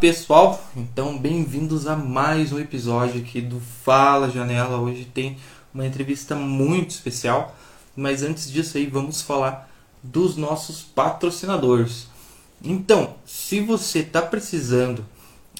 Pessoal, então bem-vindos a mais um episódio aqui do Fala Janela. Hoje tem uma entrevista muito especial, mas antes disso aí vamos falar dos nossos patrocinadores. Então, se você está precisando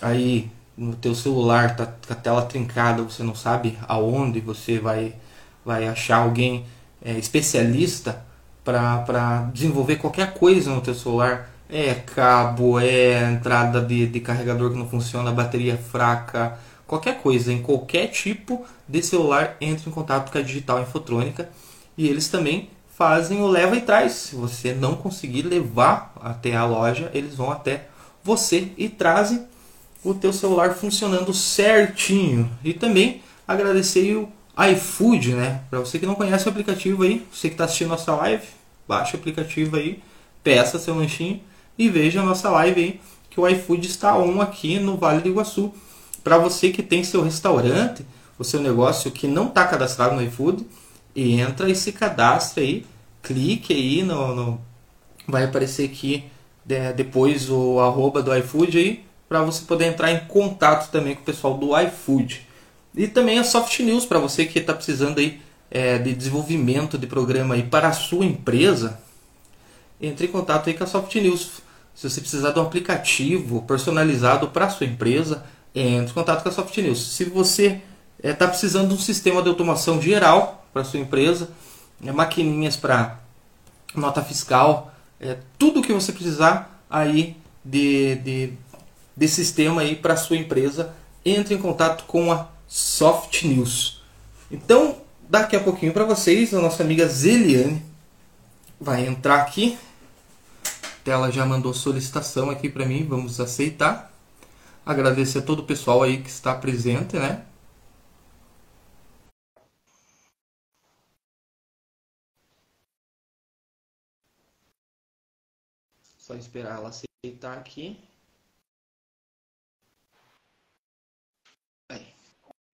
aí no teu celular, tá com a tela trincada, você não sabe aonde você vai, vai achar alguém é, especialista para desenvolver qualquer coisa no teu celular, é cabo, é entrada de, de carregador que não funciona, bateria fraca, qualquer coisa, em qualquer tipo de celular, entre em contato com a Digital Infotrônica e eles também fazem o leva e traz. Se você não conseguir levar até a loja, eles vão até você e trazem o teu celular funcionando certinho. E também agradecer o iFood, né? Para você que não conhece o aplicativo aí, você que está assistindo nossa live, baixa o aplicativo aí, peça seu lanchinho e veja a nossa live aí, que o iFood está on aqui no Vale do Iguaçu. Para você que tem seu restaurante, o seu negócio que não está cadastrado no iFood, entra e se cadastra aí, clique aí no, no vai aparecer aqui é, depois o arroba do iFood aí, para você poder entrar em contato também com o pessoal do iFood. E também a Soft News, para você que está precisando aí, é, de desenvolvimento de programa aí para a sua empresa, entre em contato aí com a Soft News. Se você precisar de um aplicativo personalizado para sua empresa, entre em contato com a Soft News. Se você está é, tá precisando de um sistema de automação geral para sua empresa, é, maquininhas para nota fiscal, é, tudo que você precisar aí de, de, de sistema aí para sua empresa, entre em contato com a Soft News. Então, daqui a pouquinho para vocês, a nossa amiga Zeliane vai entrar aqui ela já mandou solicitação aqui para mim, vamos aceitar. Agradecer a todo o pessoal aí que está presente, né? Só esperar ela aceitar aqui.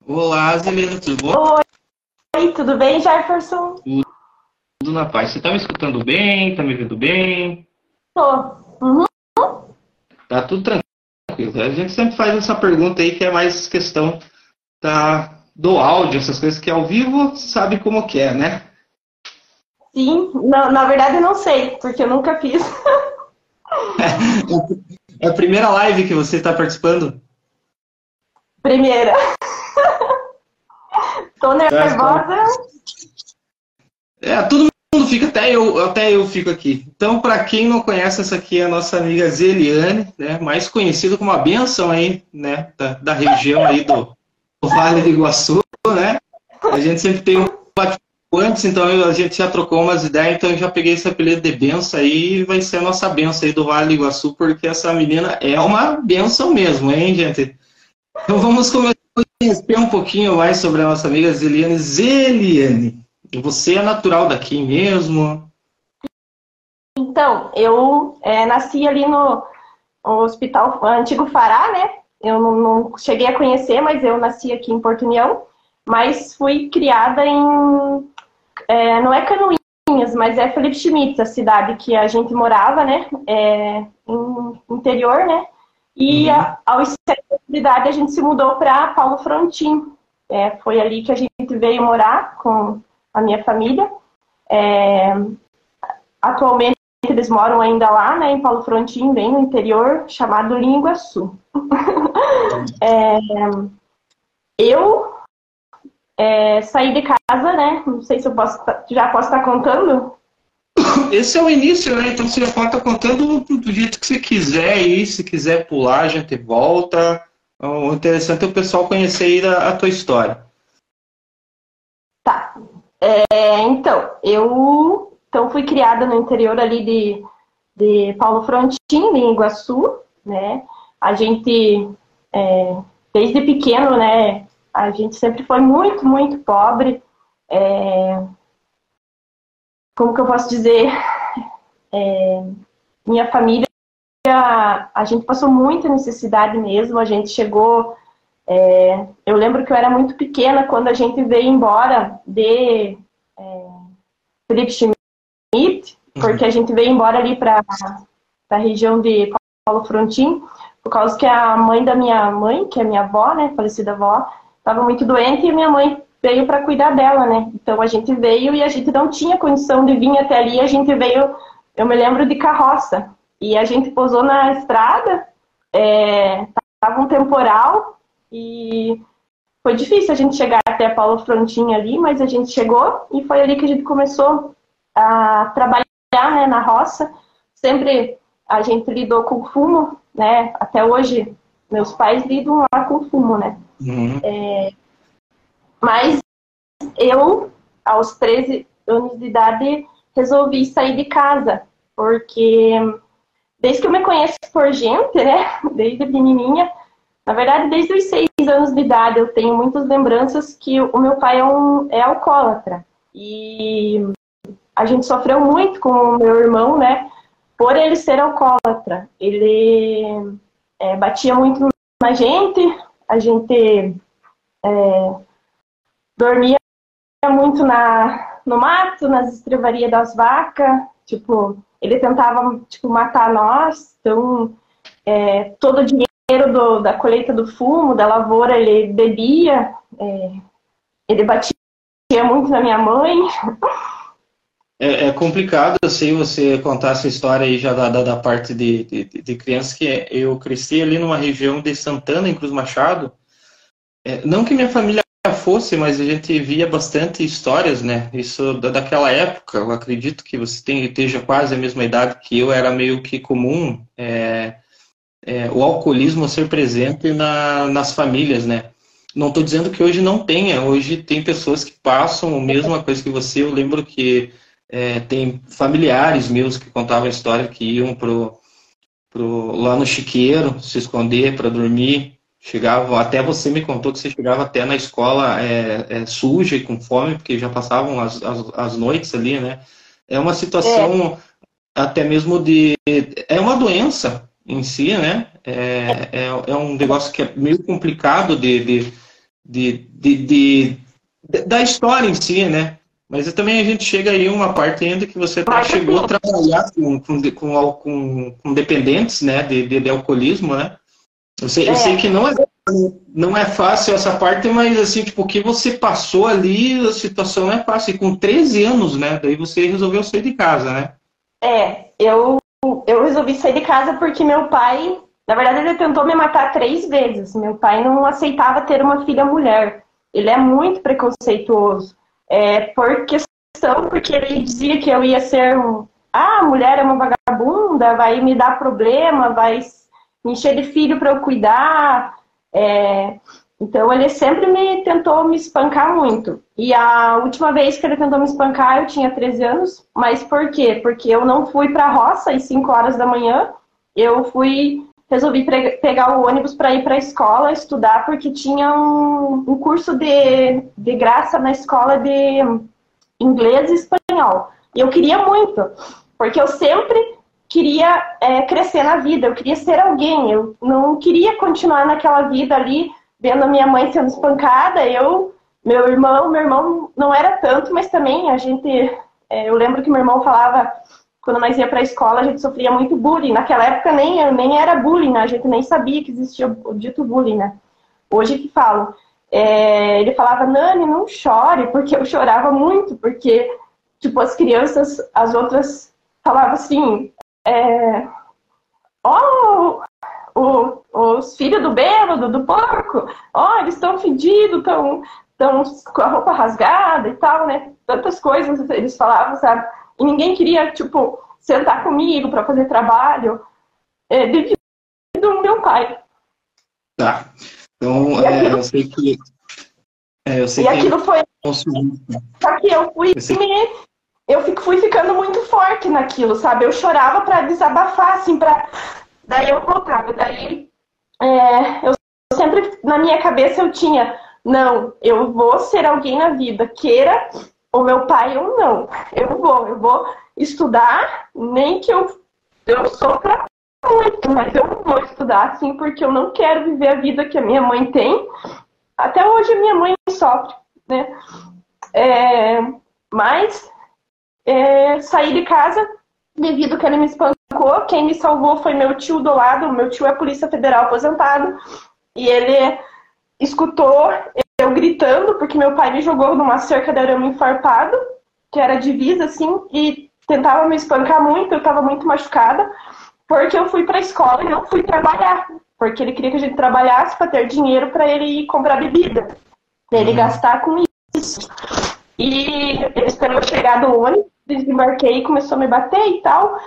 Olá, Zelena, tudo bom? Oi, tudo bem, Jefferson? Tudo, tudo na paz. Você está me escutando bem? Tá me vendo bem? Tô. Uhum. Tá tudo tranquilo. A gente sempre faz essa pergunta aí que é mais questão da, do áudio, essas coisas que é ao vivo sabe como que é, né? Sim, na, na verdade eu não sei, porque eu nunca fiz. é a primeira live que você está participando? Primeira. Tô nervosa. É, tudo fica, até eu, até eu fico aqui. Então, para quem não conhece, essa aqui é a nossa amiga Zeliane, né, mais conhecida como a benção aí, né, da, da região aí do, do, Vale do Iguaçu, né? A gente sempre tem um bate antes, então a gente já trocou umas ideias, então eu já peguei esse apelido de benção aí e vai ser a nossa benção aí do Vale do Iguaçu, porque essa menina é uma benção mesmo, hein, gente? Então vamos começar a conhecer um pouquinho mais sobre a nossa amiga Zeliane. Zeliane, você é natural daqui mesmo? Então, eu é, nasci ali no, Hospital Antigo Fará, né? Eu não, não, cheguei a conhecer, mas eu nasci aqui em Porto União. Mas fui criada em. É, não é Canoinhas, mas é Felipe Schmitz, a cidade que a gente morava, né? É, em interior, né? E uhum. a, aos sete anos de idade a gente se mudou para Paulo Frontin. É, foi ali que a gente veio morar com a minha família. É, atualmente eles moram ainda lá, né, em Paulo Frontin, bem no interior, chamado Linguaçu. é, eu é, saí de casa, né? Não sei se eu posso, já posso estar contando. Esse é o início, né? Então você já pode estar contando do jeito que você quiser aí, se quiser pular, a gente volta. O interessante é o pessoal conhecer a, a tua história. Tá. É, então, eu então, fui criada no interior ali de, de Paulo Frontin, em Iguaçu, né? A gente, é, desde pequeno, né? A gente sempre foi muito, muito pobre. É, como que eu posso dizer? É, minha família, a gente passou muita necessidade mesmo. A gente chegou é, eu lembro que eu era muito pequena quando a gente veio embora de é, Felipe Schmidt, porque a gente veio embora ali para a região de Paulo Frontin, por causa que a mãe da minha mãe, que é minha avó, né, falecida avó, estava muito doente e minha mãe veio para cuidar dela, né? Então a gente veio e a gente não tinha condição de vir até ali, a gente veio, eu me lembro de carroça. E a gente pousou na estrada, é, tava um temporal e foi difícil a gente chegar até Paulo Frontinha ali, mas a gente chegou e foi ali que a gente começou a trabalhar né, na roça. Sempre a gente lidou com fumo, né? Até hoje meus pais lidam lá com fumo, né? Uhum. É, mas eu, aos 13 anos de idade, resolvi sair de casa, porque desde que eu me conheço por gente, né, desde pequenininha, na verdade, desde os seis anos de idade, eu tenho muitas lembranças que o meu pai é, um, é alcoólatra. E a gente sofreu muito com o meu irmão, né, por ele ser alcoólatra. Ele é, batia muito na gente, a gente é, dormia muito na, no mato, nas estrevarias das vacas, tipo, ele tentava, tipo, matar nós, então, é, todo o dinheiro do, da colheita do fumo, da lavoura, ele bebia, é, ele batia muito na minha mãe. É, é, complicado, eu sei você contar essa história aí já da, da, da parte de, de, de criança, que eu cresci ali numa região de Santana, em Cruz Machado, é, não que minha família fosse, mas a gente via bastante histórias, né? Isso daquela época, eu acredito que você tem, esteja quase a mesma idade que eu, era meio que comum é, é, o alcoolismo ser presente na, nas famílias, né? Não estou dizendo que hoje não tenha, hoje tem pessoas que passam a mesma coisa que você. Eu lembro que é, tem familiares meus que contavam a história que iam pro, pro, lá no chiqueiro se esconder para dormir Chegava, até você me contou que você chegava até na escola é, é, suja e com fome, porque já passavam as, as, as noites ali, né? É uma situação é. até mesmo de. É uma doença em si, né? É, é, é um negócio que é meio complicado de, de, de, de, de, da história em si, né? Mas também a gente chega aí uma parte ainda que você até chegou a trabalhar com, com, com, com, dependentes né, de, de, de alcoolismo, né? Eu sei, é. eu sei que não é, não é fácil essa parte, mas assim, tipo, o que você passou ali, a situação não é fácil. E com 13 anos, né? Daí você resolveu sair de casa, né? É, eu, eu resolvi sair de casa porque meu pai, na verdade, ele tentou me matar três vezes. Meu pai não aceitava ter uma filha mulher. Ele é muito preconceituoso. É, por questão, porque ele dizia que eu ia ser um. Ah, mulher é uma vagabunda, vai me dar problema, vai me encher de filho para eu cuidar. É... Então ele sempre me tentou me espancar muito. E a última vez que ele tentou me espancar, eu tinha 13 anos. Mas por quê? Porque eu não fui para a roça às 5 horas da manhã. Eu fui, resolvi pegar o ônibus para ir para a escola estudar, porque tinha um, um curso de, de graça na escola de inglês e espanhol. E eu queria muito, porque eu sempre queria é, crescer na vida, eu queria ser alguém, eu não queria continuar naquela vida ali, vendo a minha mãe sendo espancada, eu, meu irmão, meu irmão não era tanto, mas também a gente, é, eu lembro que meu irmão falava, quando nós ia para a escola, a gente sofria muito bullying, naquela época nem, nem era bullying, né? a gente nem sabia que existia o dito bullying, né? Hoje que falo. É, ele falava, Nani, não chore, porque eu chorava muito, porque, tipo, as crianças, as outras falavam assim, é, oh, o, os filhos do bêbado, do porco, ó, oh, eles estão fedidos, estão tão com a roupa rasgada e tal, né? Tantas coisas eles falavam, sabe? E ninguém queria, tipo, sentar comigo para fazer trabalho é, devido ao meu pai. Tá. Então, é, aquilo... eu sei que. É, eu sei e que aquilo foi. Só que eu fui eu sei... me eu fui ficando muito forte naquilo, sabe? Eu chorava para desabafar, assim, para daí eu voltava. Daí é, eu sempre na minha cabeça eu tinha, não, eu vou ser alguém na vida, queira o meu pai ou não. Eu vou, eu vou estudar, nem que eu eu sofra muito, mas eu vou estudar assim porque eu não quero viver a vida que a minha mãe tem. Até hoje a minha mãe sofre, né? É, mas é, saí de casa devido que ele me espancou. Quem me salvou foi meu tio do lado. Meu tio é Polícia Federal aposentado. E ele escutou eu gritando, porque meu pai me jogou numa cerca de arame enfarpado, que era divisa, assim, e tentava me espancar muito, eu estava muito machucada, porque eu fui para a escola e não fui trabalhar, porque ele queria que a gente trabalhasse para ter dinheiro para ele ir comprar bebida, ele uhum. gastar com isso. E ele esperou chegar do ônibus, desembarquei e começou a me bater e tal.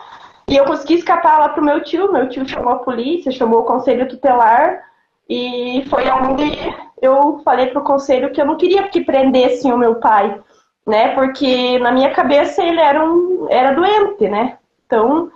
E eu consegui escapar lá pro meu tio. Meu tio chamou a polícia, chamou o conselho tutelar. E foi onde eu falei pro conselho que eu não queria que prendessem o meu pai, né? Porque na minha cabeça ele era um era doente, né? Então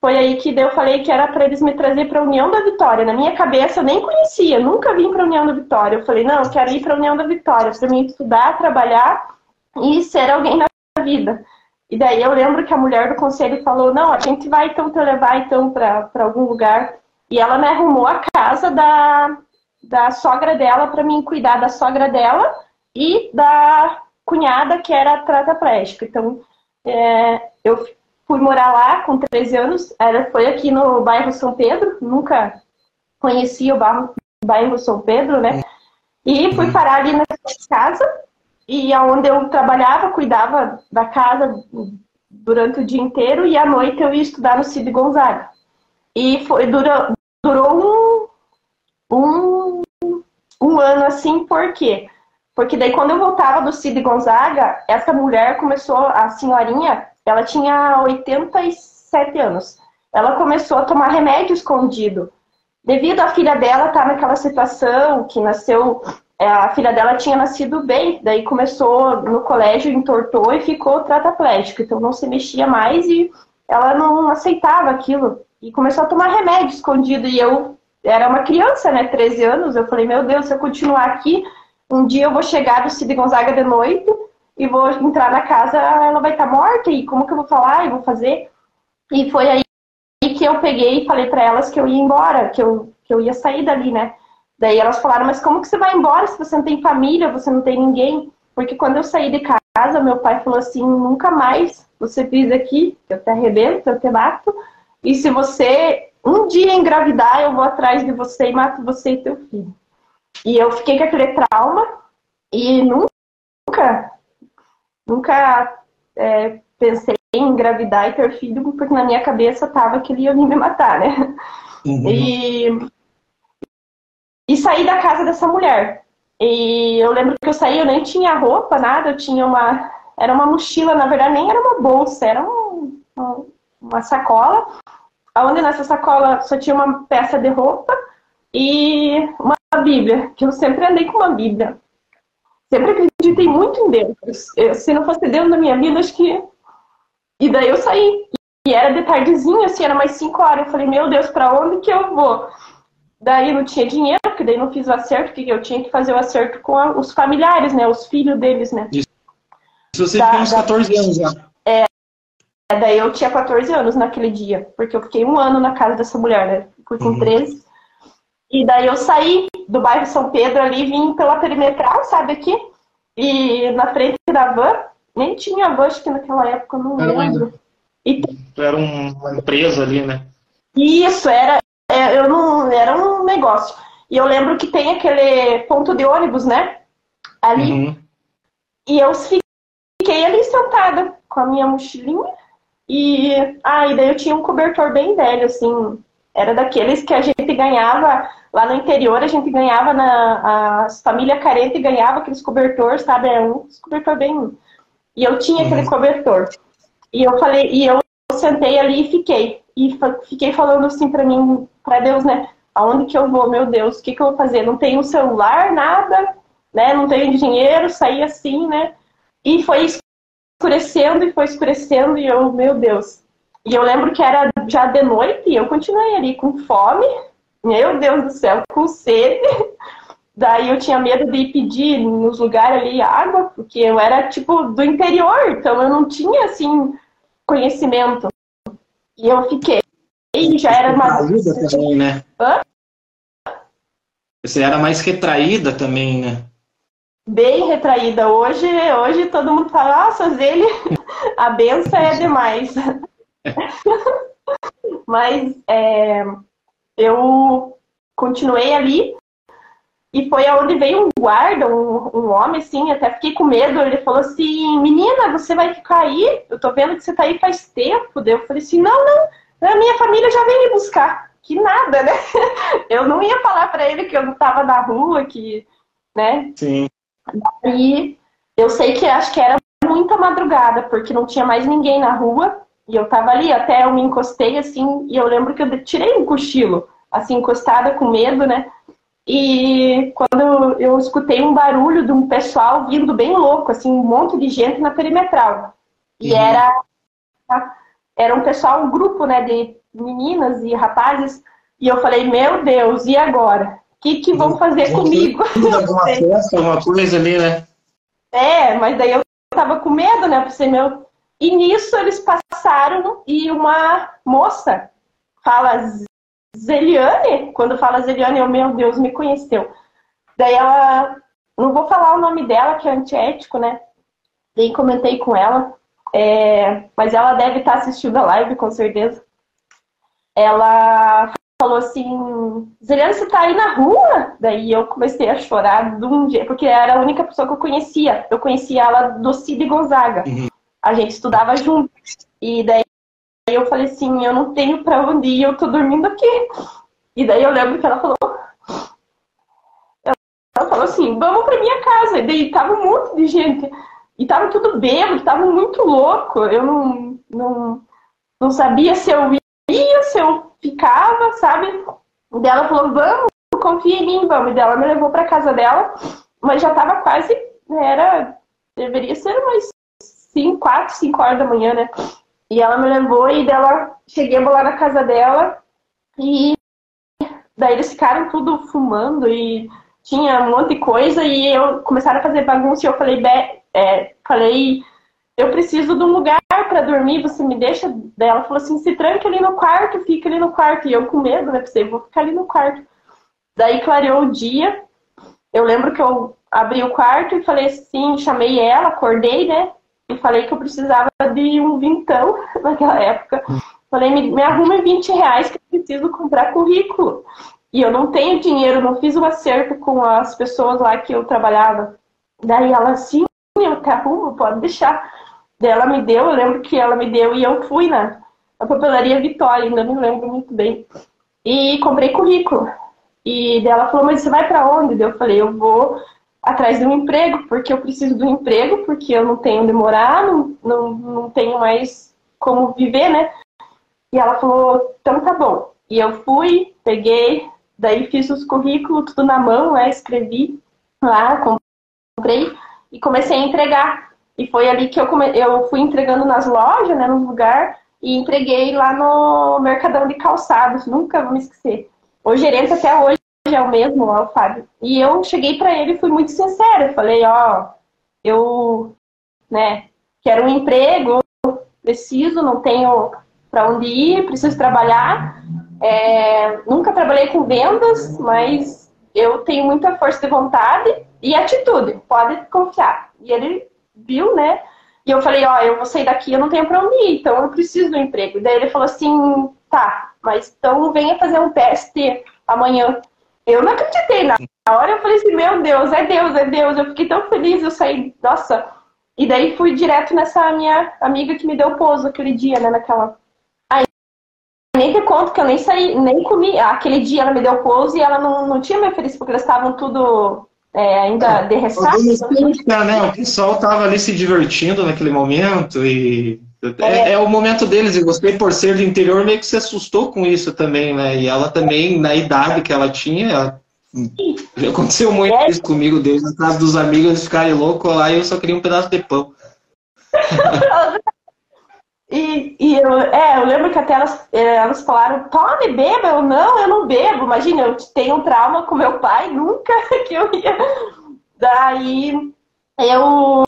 foi aí que eu falei que era para eles me trazer para a União da Vitória. Na minha cabeça eu nem conhecia, nunca vim para a União da Vitória. Eu falei não, eu quero ir para a União da Vitória para mim estudar, trabalhar e ser alguém na vida. E daí eu lembro que a mulher do conselho falou: não, a gente vai então te levar então para algum lugar. E ela me arrumou a casa da, da sogra dela para mim cuidar da sogra dela e da cunhada que era tetraplégica. Então é, eu fui morar lá com 13 anos. Era, foi aqui no bairro São Pedro, nunca conhecia o bairro, bairro São Pedro, né? E fui parar ali nessa casa e aonde eu trabalhava, cuidava da casa durante o dia inteiro e à noite eu ia estudar no Cid Gonzaga. E foi, durou, durou um, um, um ano assim, por quê? Porque daí quando eu voltava do Cid Gonzaga, essa mulher começou, a senhorinha, ela tinha 87 anos. Ela começou a tomar remédio escondido. Devido à filha dela estar tá naquela situação, que nasceu é, a filha dela tinha nascido bem, daí começou no colégio, entortou e ficou tetraplégica, então não se mexia mais e ela não aceitava aquilo. E começou a tomar remédio escondido. E eu era uma criança, né, 13 anos, eu falei, meu Deus, se eu continuar aqui, um dia eu vou chegar do Cid Gonzaga de noite e vou entrar na casa, ela vai estar tá morta, e como que eu vou falar, e vou fazer? E foi aí que eu peguei e falei para elas que eu ia embora, que eu, que eu ia sair dali, né? Daí elas falaram, mas como que você vai embora se você não tem família, você não tem ninguém? Porque quando eu saí de casa, meu pai falou assim, nunca mais você pisa aqui, eu te arrebento, eu te mato. E se você um dia engravidar, eu vou atrás de você e mato você e teu filho. E eu fiquei com aquele trauma e nunca, nunca é, pensei em engravidar e ter filho, porque na minha cabeça tava que ele ia me matar, né? Uhum. E e saí da casa dessa mulher. E eu lembro que eu saí, eu nem tinha roupa, nada, eu tinha uma. Era uma mochila, na verdade, nem era uma bolsa, era um, uma sacola. Onde nessa sacola só tinha uma peça de roupa e uma Bíblia, que eu sempre andei com uma Bíblia. Sempre acreditei muito em Deus. Eu, se não fosse Deus na minha vida, acho que. E daí eu saí. E era de tardezinha, assim, era mais 5 horas. Eu falei, meu Deus, para onde que eu vou? Daí não tinha dinheiro, porque daí não fiz o acerto, porque eu tinha que fazer o acerto com a, os familiares, né? Os filhos deles, né? Isso. Você da, tinha uns 14 da... anos já. Daí eu tinha 14 anos naquele dia, porque eu fiquei um ano na casa dessa mulher, né? Fui com uhum. 13. E daí eu saí do bairro São Pedro ali, vim pela perimetral, sabe aqui? E na frente da van, nem tinha van, acho que naquela época, não era lembro. E... Era uma empresa ali, né? Isso, era, é, eu não. Era um negócio. E eu lembro que tem aquele ponto de ônibus, né? Ali. Uhum. E eu fiquei ali sentada com a minha mochilinha. E, ah, e daí eu tinha um cobertor bem velho, assim. Era daqueles que a gente ganhava lá no interior, a gente ganhava na. As família carente ganhava aqueles cobertores, sabe? Era um cobertor bem. E eu tinha uhum. aquele cobertor. E eu falei, e eu sentei ali e fiquei. E fiquei falando assim para mim, para Deus, né? Aonde que eu vou, meu Deus? O que, que eu vou fazer? Não tenho celular, nada, né? Não tenho dinheiro, saí assim, né? E foi escurecendo e foi escurecendo e eu, meu Deus. E eu lembro que era já de noite e eu continuei ali com fome, meu Deus do céu, com sede. Daí eu tinha medo de pedir nos lugares ali água, porque eu era tipo do interior, então eu não tinha assim conhecimento. E eu fiquei e já era uma. também, né? Hã? Você era mais retraída também, né? Bem retraída. Hoje, hoje todo mundo fala, nossa, ele, a benção é demais. Mas é, eu continuei ali e foi aonde veio um guarda, um, um, homem, assim, até fiquei com medo. Ele falou assim: Menina, você vai ficar aí? Eu tô vendo que você tá aí faz tempo. eu falei assim: Não, não, a minha família já veio me buscar. Que nada, né? Eu não ia falar para ele que eu não tava na rua, que, né? Sim. E eu sei que acho que era muita madrugada, porque não tinha mais ninguém na rua. E eu tava ali, até eu me encostei assim, e eu lembro que eu tirei um cochilo, assim, encostada com medo, né? E quando eu escutei um barulho de um pessoal vindo bem louco, assim, um monte de gente na perimetral. E uhum. era, era um pessoal, um grupo, né, de meninas e rapazes. E eu falei, meu Deus, e agora? O que, que vão fazer comigo? Alguma festa, alguma coisa ali, né? É, mas daí eu tava com medo, né? Pensei, meu. E nisso eles passaram e uma moça fala Zeliane, quando fala Zeliane, eu, meu Deus, me conheceu. Daí ela, não vou falar o nome dela, que é antiético, né? Daí comentei com ela, é, mas ela deve estar assistindo a live, com certeza. Ela falou assim, Zeliane, você tá aí na rua? Daí eu comecei a chorar de um dia, porque era a única pessoa que eu conhecia. Eu conhecia ela do Cid Gonzaga. Uhum. A gente estudava junto. E daí Aí eu falei assim, eu não tenho pra onde ir, eu tô dormindo aqui. E daí eu lembro que ela falou. Ela falou assim, vamos pra minha casa. E daí tava um monte de gente. E tava tudo bêbado, tava muito louco. Eu não, não, não sabia se eu ia, se eu ficava, sabe? E daí ela falou, vamos, confia em mim, vamos. E daí ela me levou pra casa dela, mas já tava quase, era, deveria ser umas 5, 4, 5 horas da manhã, né? E ela me levou e dela cheguei lá na casa dela e daí eles ficaram tudo fumando e tinha um monte de coisa e eu começaram a fazer bagunça e eu falei, é, falei, eu preciso de um lugar para dormir, você me deixa? Daí ela falou assim, se tranca ali no quarto, fica ali no quarto. E eu com medo, né? Pensei, vou ficar ali no quarto. Daí clareou o dia. Eu lembro que eu abri o quarto e falei assim, chamei ela, acordei, né? e falei que eu precisava de um vintão naquela época. Falei, me, me arrume 20 reais que eu preciso comprar currículo. E eu não tenho dinheiro, não fiz o um acerto com as pessoas lá que eu trabalhava. Daí ela, sim, eu te arrumo, pode deixar. Daí ela me deu, eu lembro que ela me deu e eu fui na, papelaria Vitória, ainda me lembro muito bem. E comprei currículo. E daí ela falou, mas você vai para onde? Daí eu falei, eu vou atrás de um emprego, porque eu preciso do emprego, porque eu não tenho onde morar, não, não, não tenho mais como viver, né? E ela falou, então tá bom. E eu fui, peguei, daí fiz os currículos, tudo na mão, né? Escrevi lá, comprei e comecei a entregar. E foi ali que eu, come... eu fui entregando nas lojas, né, no lugar, e entreguei lá no Mercadão de Calçados, nunca vou me esquecer. O gerente até hoje é o mesmo, ó, o Fábio. E eu cheguei para ele e fui muito sincera. Eu falei, ó, eu, né, quero um emprego, preciso, não tenho para onde ir, preciso trabalhar. É, nunca trabalhei com vendas, mas eu tenho muita força de vontade e atitude, pode confiar. E ele viu, né? E eu falei, ó, eu vou sair daqui, eu não tenho para onde ir, então eu preciso do emprego. E daí ele falou assim, tá, mas então venha fazer um teste amanhã. Eu não acreditei na hora, eu falei assim, meu Deus, é Deus, é Deus. Eu fiquei tão feliz, eu saí, nossa. E daí fui direto nessa minha amiga que me deu pouso aquele dia, né, naquela... Aí, nem te conto que eu nem saí, nem comi. Aquele dia ela me deu pouso e ela não, não tinha me oferecido, porque elas estavam tudo é, ainda de ressaca. Né? O pessoal tava ali se divertindo naquele momento e é, é, o momento deles, e você, por ser do interior, meio que se assustou com isso também, né? E ela também, na idade que ela tinha, ela... aconteceu muito é. isso comigo, desde na casa dos amigos, eles ficarem loucos lá e eu só queria um pedaço de pão. e, e eu, é, eu lembro que até elas, é, elas falaram, tome, beba. Eu, não, eu não bebo. Imagina, eu tenho um trauma com meu pai, nunca que eu ia. Daí eu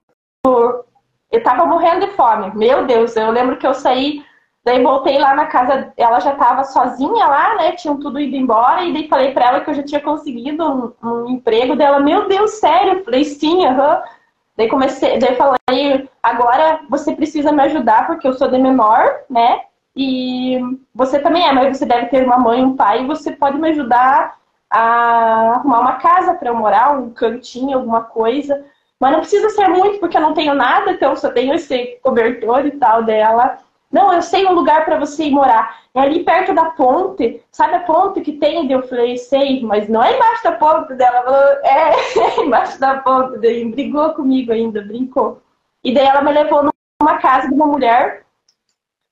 eu tava morrendo de fome. Meu Deus, eu lembro que eu saí, daí voltei lá na casa, ela já tava sozinha lá, né? Tinham tudo ido embora, e daí falei pra ela que eu já tinha conseguido um, um emprego dela. Meu Deus, sério? Falei, sim, aham. Uhum. Daí comecei, daí falei, agora você precisa me ajudar porque eu sou de menor, né? e você também é, mas você deve ter uma mãe, um pai, e você pode me ajudar a arrumar uma casa para eu morar, um cantinho, alguma coisa. Mas não precisa ser muito, porque eu não tenho nada, então só tenho esse cobertor e tal dela. Não, eu sei um lugar para você ir morar. É ali perto da ponte. Sabe a ponte que tem? Eu falei, sei, mas não é embaixo da ponte dela. Ela falou, é, é embaixo da ponte. Daí brigou comigo ainda, brincou. E daí ela me levou numa casa de uma mulher,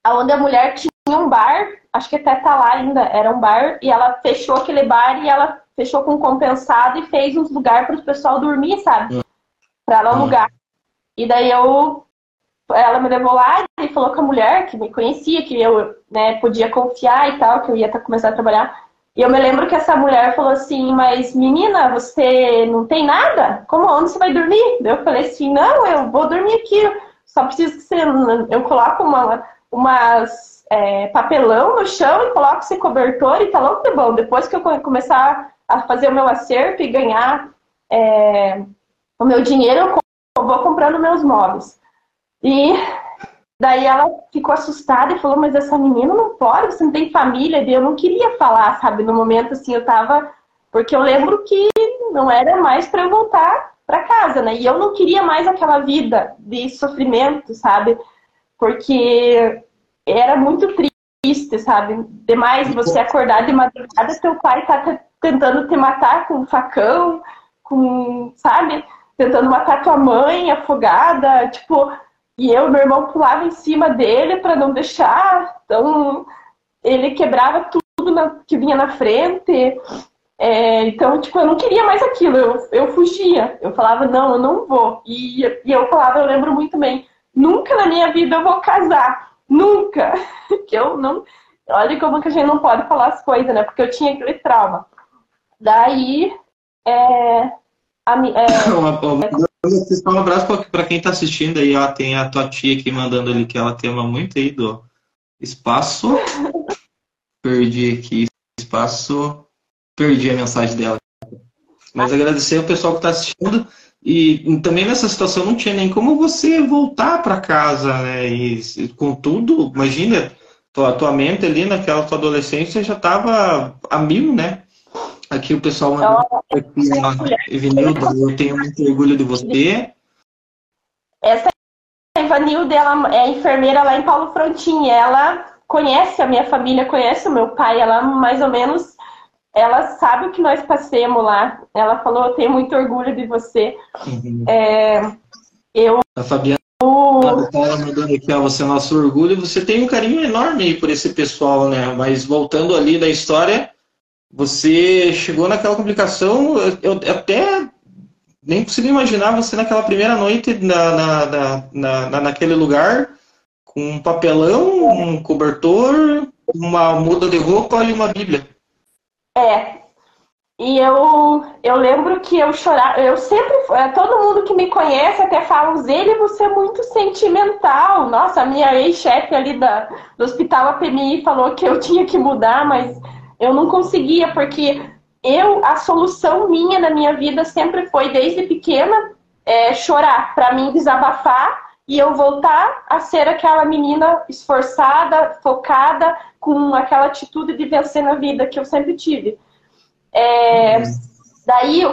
onde a mulher tinha um bar, acho que até tá lá ainda, era um bar, e ela fechou aquele bar e ela fechou com compensado e fez uns lugares para o pessoal dormir, sabe? Para ela alugar. E daí eu ela me levou lá e falou com a mulher que me conhecia, que eu né, podia confiar e tal, que eu ia começar a trabalhar. E eu me lembro que essa mulher falou assim, mas menina, você não tem nada? Como onde você vai dormir? Eu falei assim, não, eu vou dormir aqui. Só preciso que você. Eu coloco uma, umas é, papelão no chão e coloco esse cobertor e tá logo de bom. Depois que eu começar a fazer o meu acerto e ganhar é, o meu dinheiro, eu vou comprando meus móveis. E daí ela ficou assustada e falou, mas essa menina não pode, você não tem família. E eu não queria falar, sabe? No momento assim, eu tava. Porque eu lembro que não era mais para eu voltar para casa, né? E eu não queria mais aquela vida de sofrimento, sabe? Porque era muito triste, sabe? Demais você acordar de madrugada, teu pai tá tentando te matar com um facão, com, sabe? Tentando matar tua mãe afogada, tipo, e eu, meu irmão, pulava em cima dele para não deixar. Então, ele quebrava tudo na, que vinha na frente. É, então, tipo, eu não queria mais aquilo. Eu, eu fugia. Eu falava, não, eu não vou. E, e eu falava, eu lembro muito bem, nunca na minha vida eu vou casar. Nunca. que eu não. Olha como que a gente não pode falar as coisas, né? Porque eu tinha aquele trauma. Daí, é, a, é, um abraço para quem está assistindo aí, ó, tem a tua tia aqui mandando ali que ela te ama muito aí do espaço. Perdi aqui espaço. Perdi a mensagem dela. Mas agradecer ao pessoal que está assistindo. E também nessa situação não tinha nem como você voltar para casa, né? E com tudo, imagina, tua, tua mente ali naquela tua adolescência já estava a mil, né? Aqui o pessoal mandou aqui, ó, Evanilda, eu tenho muito orgulho de você. Essa Evanilda, ela é enfermeira lá em Paulo Frontin. Ela conhece a minha família, conhece o meu pai. Ela mais ou menos, ela sabe o que nós passemos lá. Ela falou, eu tenho muito orgulho de você. Uhum. É, eu... A Fabiana ela mandando aqui, ó, você é nosso orgulho. Você tem um carinho enorme por esse pessoal, né? Mas voltando ali da história você chegou naquela complicação, eu até nem consigo imaginar você naquela primeira noite na, na, na, na, naquele lugar, com um papelão, um cobertor, uma muda de roupa e uma Bíblia. É. E eu, eu lembro que eu chorava, eu sempre, é, todo mundo que me conhece até fala, Zele, você é muito sentimental. Nossa, a minha ex-chefe ali da, do Hospital APMI falou que eu tinha que mudar, mas eu não conseguia, porque eu, a solução minha na minha vida sempre foi, desde pequena, é, chorar, para mim desabafar e eu voltar a ser aquela menina esforçada, focada, com aquela atitude de vencer na vida que eu sempre tive. É, daí, o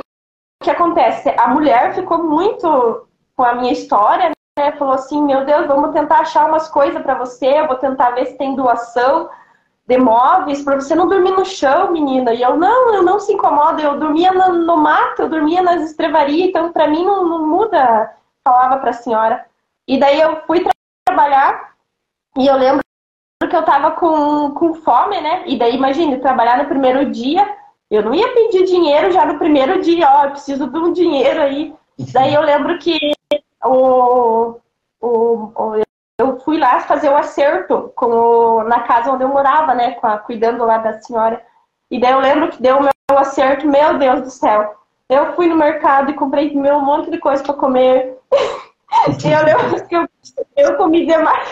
que acontece? A mulher ficou muito com a minha história, né? Falou assim: Meu Deus, vamos tentar achar umas coisas para você, eu vou tentar ver se tem doação de móveis para você não dormir no chão, menina. E eu, não, eu não se incomoda, eu dormia no, no mato, eu dormia nas estrevarias, então para mim não, não, muda, falava para a senhora. E daí eu fui tra trabalhar e eu lembro que eu tava com, com fome, né? E daí, imagine, trabalhar no primeiro dia, eu não ia pedir dinheiro já no primeiro dia, ó, eu preciso de um dinheiro aí. Daí eu lembro que o, o, o eu fui lá fazer o acerto com o, na casa onde eu morava, né? A, cuidando lá da senhora. E daí eu lembro que deu o meu acerto, meu Deus do céu. Eu fui no mercado e comprei meu um monte de coisa para comer. e eu lembro que eu, eu comi demais.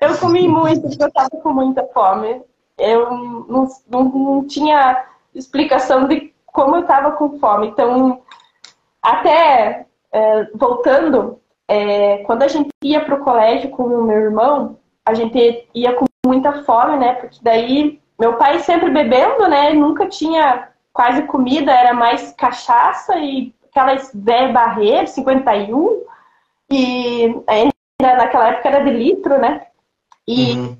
eu comi muito, porque eu tava com muita fome. Eu não, não, não tinha explicação de como eu tava com fome. Então, até é, voltando, é, quando a gente ia para o colégio com o meu irmão, a gente ia com muita fome, né? Porque daí meu pai sempre bebendo, né? Nunca tinha quase comida, era mais cachaça e aquelas velhas barreiras, 51. E ainda naquela época era de litro, né? E uhum.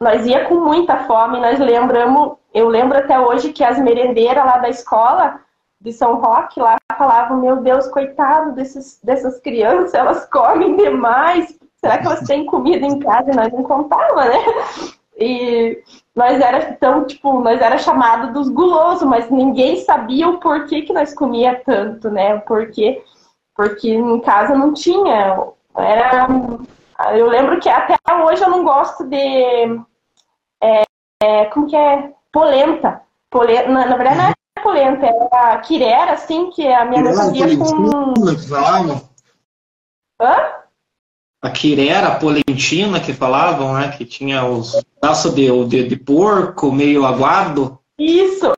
nós ia com muita fome, nós lembramos, eu lembro até hoje que as merendeiras lá da escola de São Roque lá falavam, meu Deus, coitado desses, dessas crianças, elas comem demais, será que elas têm comida em casa? Nós não contava, né? E nós era tão, tipo, nós era chamado dos gulosos, mas ninguém sabia o porquê que nós comia tanto, né? Porque, porque em casa não tinha. Era, eu lembro que até hoje eu não gosto de. É, é, como que é? Polenta. polenta na, na verdade, não é polenta, era a quirera, assim, que a minha mãe fazia com. Hã? A quirera, a polentina que falavam, né? Que tinha os braços de, de, de porco meio aguado. Isso!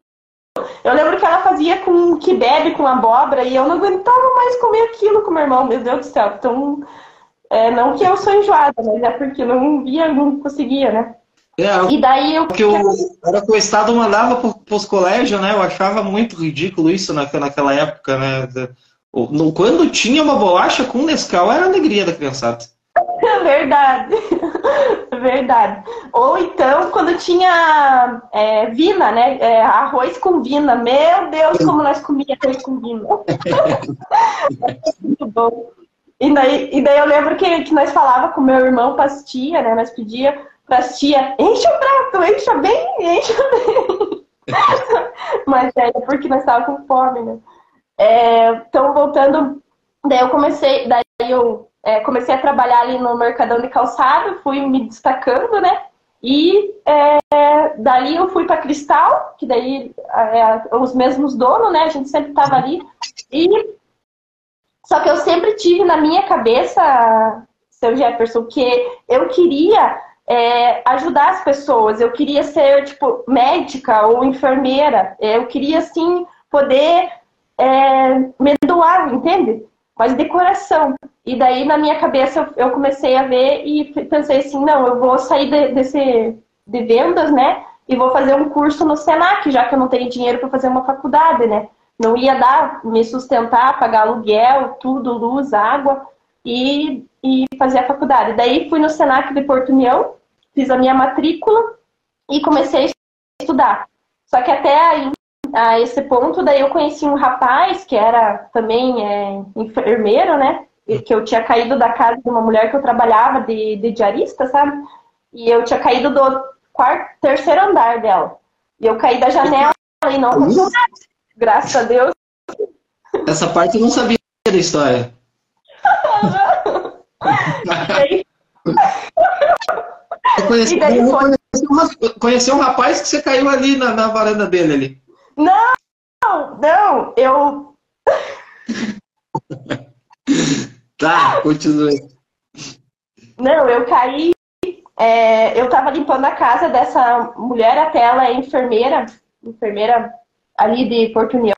Eu lembro que ela fazia com que bebe com abóbora e eu não aguentava mais comer aquilo com meu irmão, meu Deus do céu. Então, é, não que eu sou enjoada, mas é porque não via, não conseguia, né? É, e daí eu. Porque eu, era que o Estado mandava para os colégios, né? Eu achava muito ridículo isso na, naquela época, né? Quando tinha uma bolacha com Nescau, era a alegria da criançada. Verdade. Verdade. Ou então, quando tinha é, vina, né? É, arroz com vina. Meu Deus, como nós comíamos arroz com vina. muito bom. E daí, e daí eu lembro que, que nós falava com meu irmão pastia, né? Nós pedia para as tia, enche o prato, encha bem, encha bem. Mas é porque nós estávamos com fome, né? É, então, voltando, daí eu comecei, daí eu é, comecei a trabalhar ali no Mercadão de Calçado, fui me destacando, né? E é, dali eu fui para Cristal, que daí é, os mesmos donos, né? A gente sempre estava ali. E só que eu sempre tive na minha cabeça, seu Jefferson, que eu queria é, ajudar as pessoas. Eu queria ser, tipo, médica ou enfermeira. Eu queria, assim, poder é, me doar, entende? Mas de coração. E daí, na minha cabeça, eu, comecei a ver e pensei assim, não, eu vou sair de, desse, de vendas, né? E vou fazer um curso no Senac, já que eu não tenho dinheiro para fazer uma faculdade, né? Não ia dar, me sustentar, pagar aluguel, tudo, luz, água e, e fazer a faculdade. Daí fui no Senac de Porto União, fiz a minha matrícula e comecei a estudar. Só que até aí, a esse ponto, daí eu conheci um rapaz que era também é, enfermeiro, né? Que eu tinha caído da casa de uma mulher que eu trabalhava de, de diarista, sabe? E eu tinha caído do quarto, terceiro andar dela. E eu caí da janela e não aconteceu nada. Graças a Deus. Essa parte eu não sabia da história. Conheceu, um rapaz que você caiu ali na, na varanda dele ali. Não, não, eu. tá, continue. Não, eu caí. É, eu tava limpando a casa dessa mulher, até ela é enfermeira, enfermeira ali de Porto União,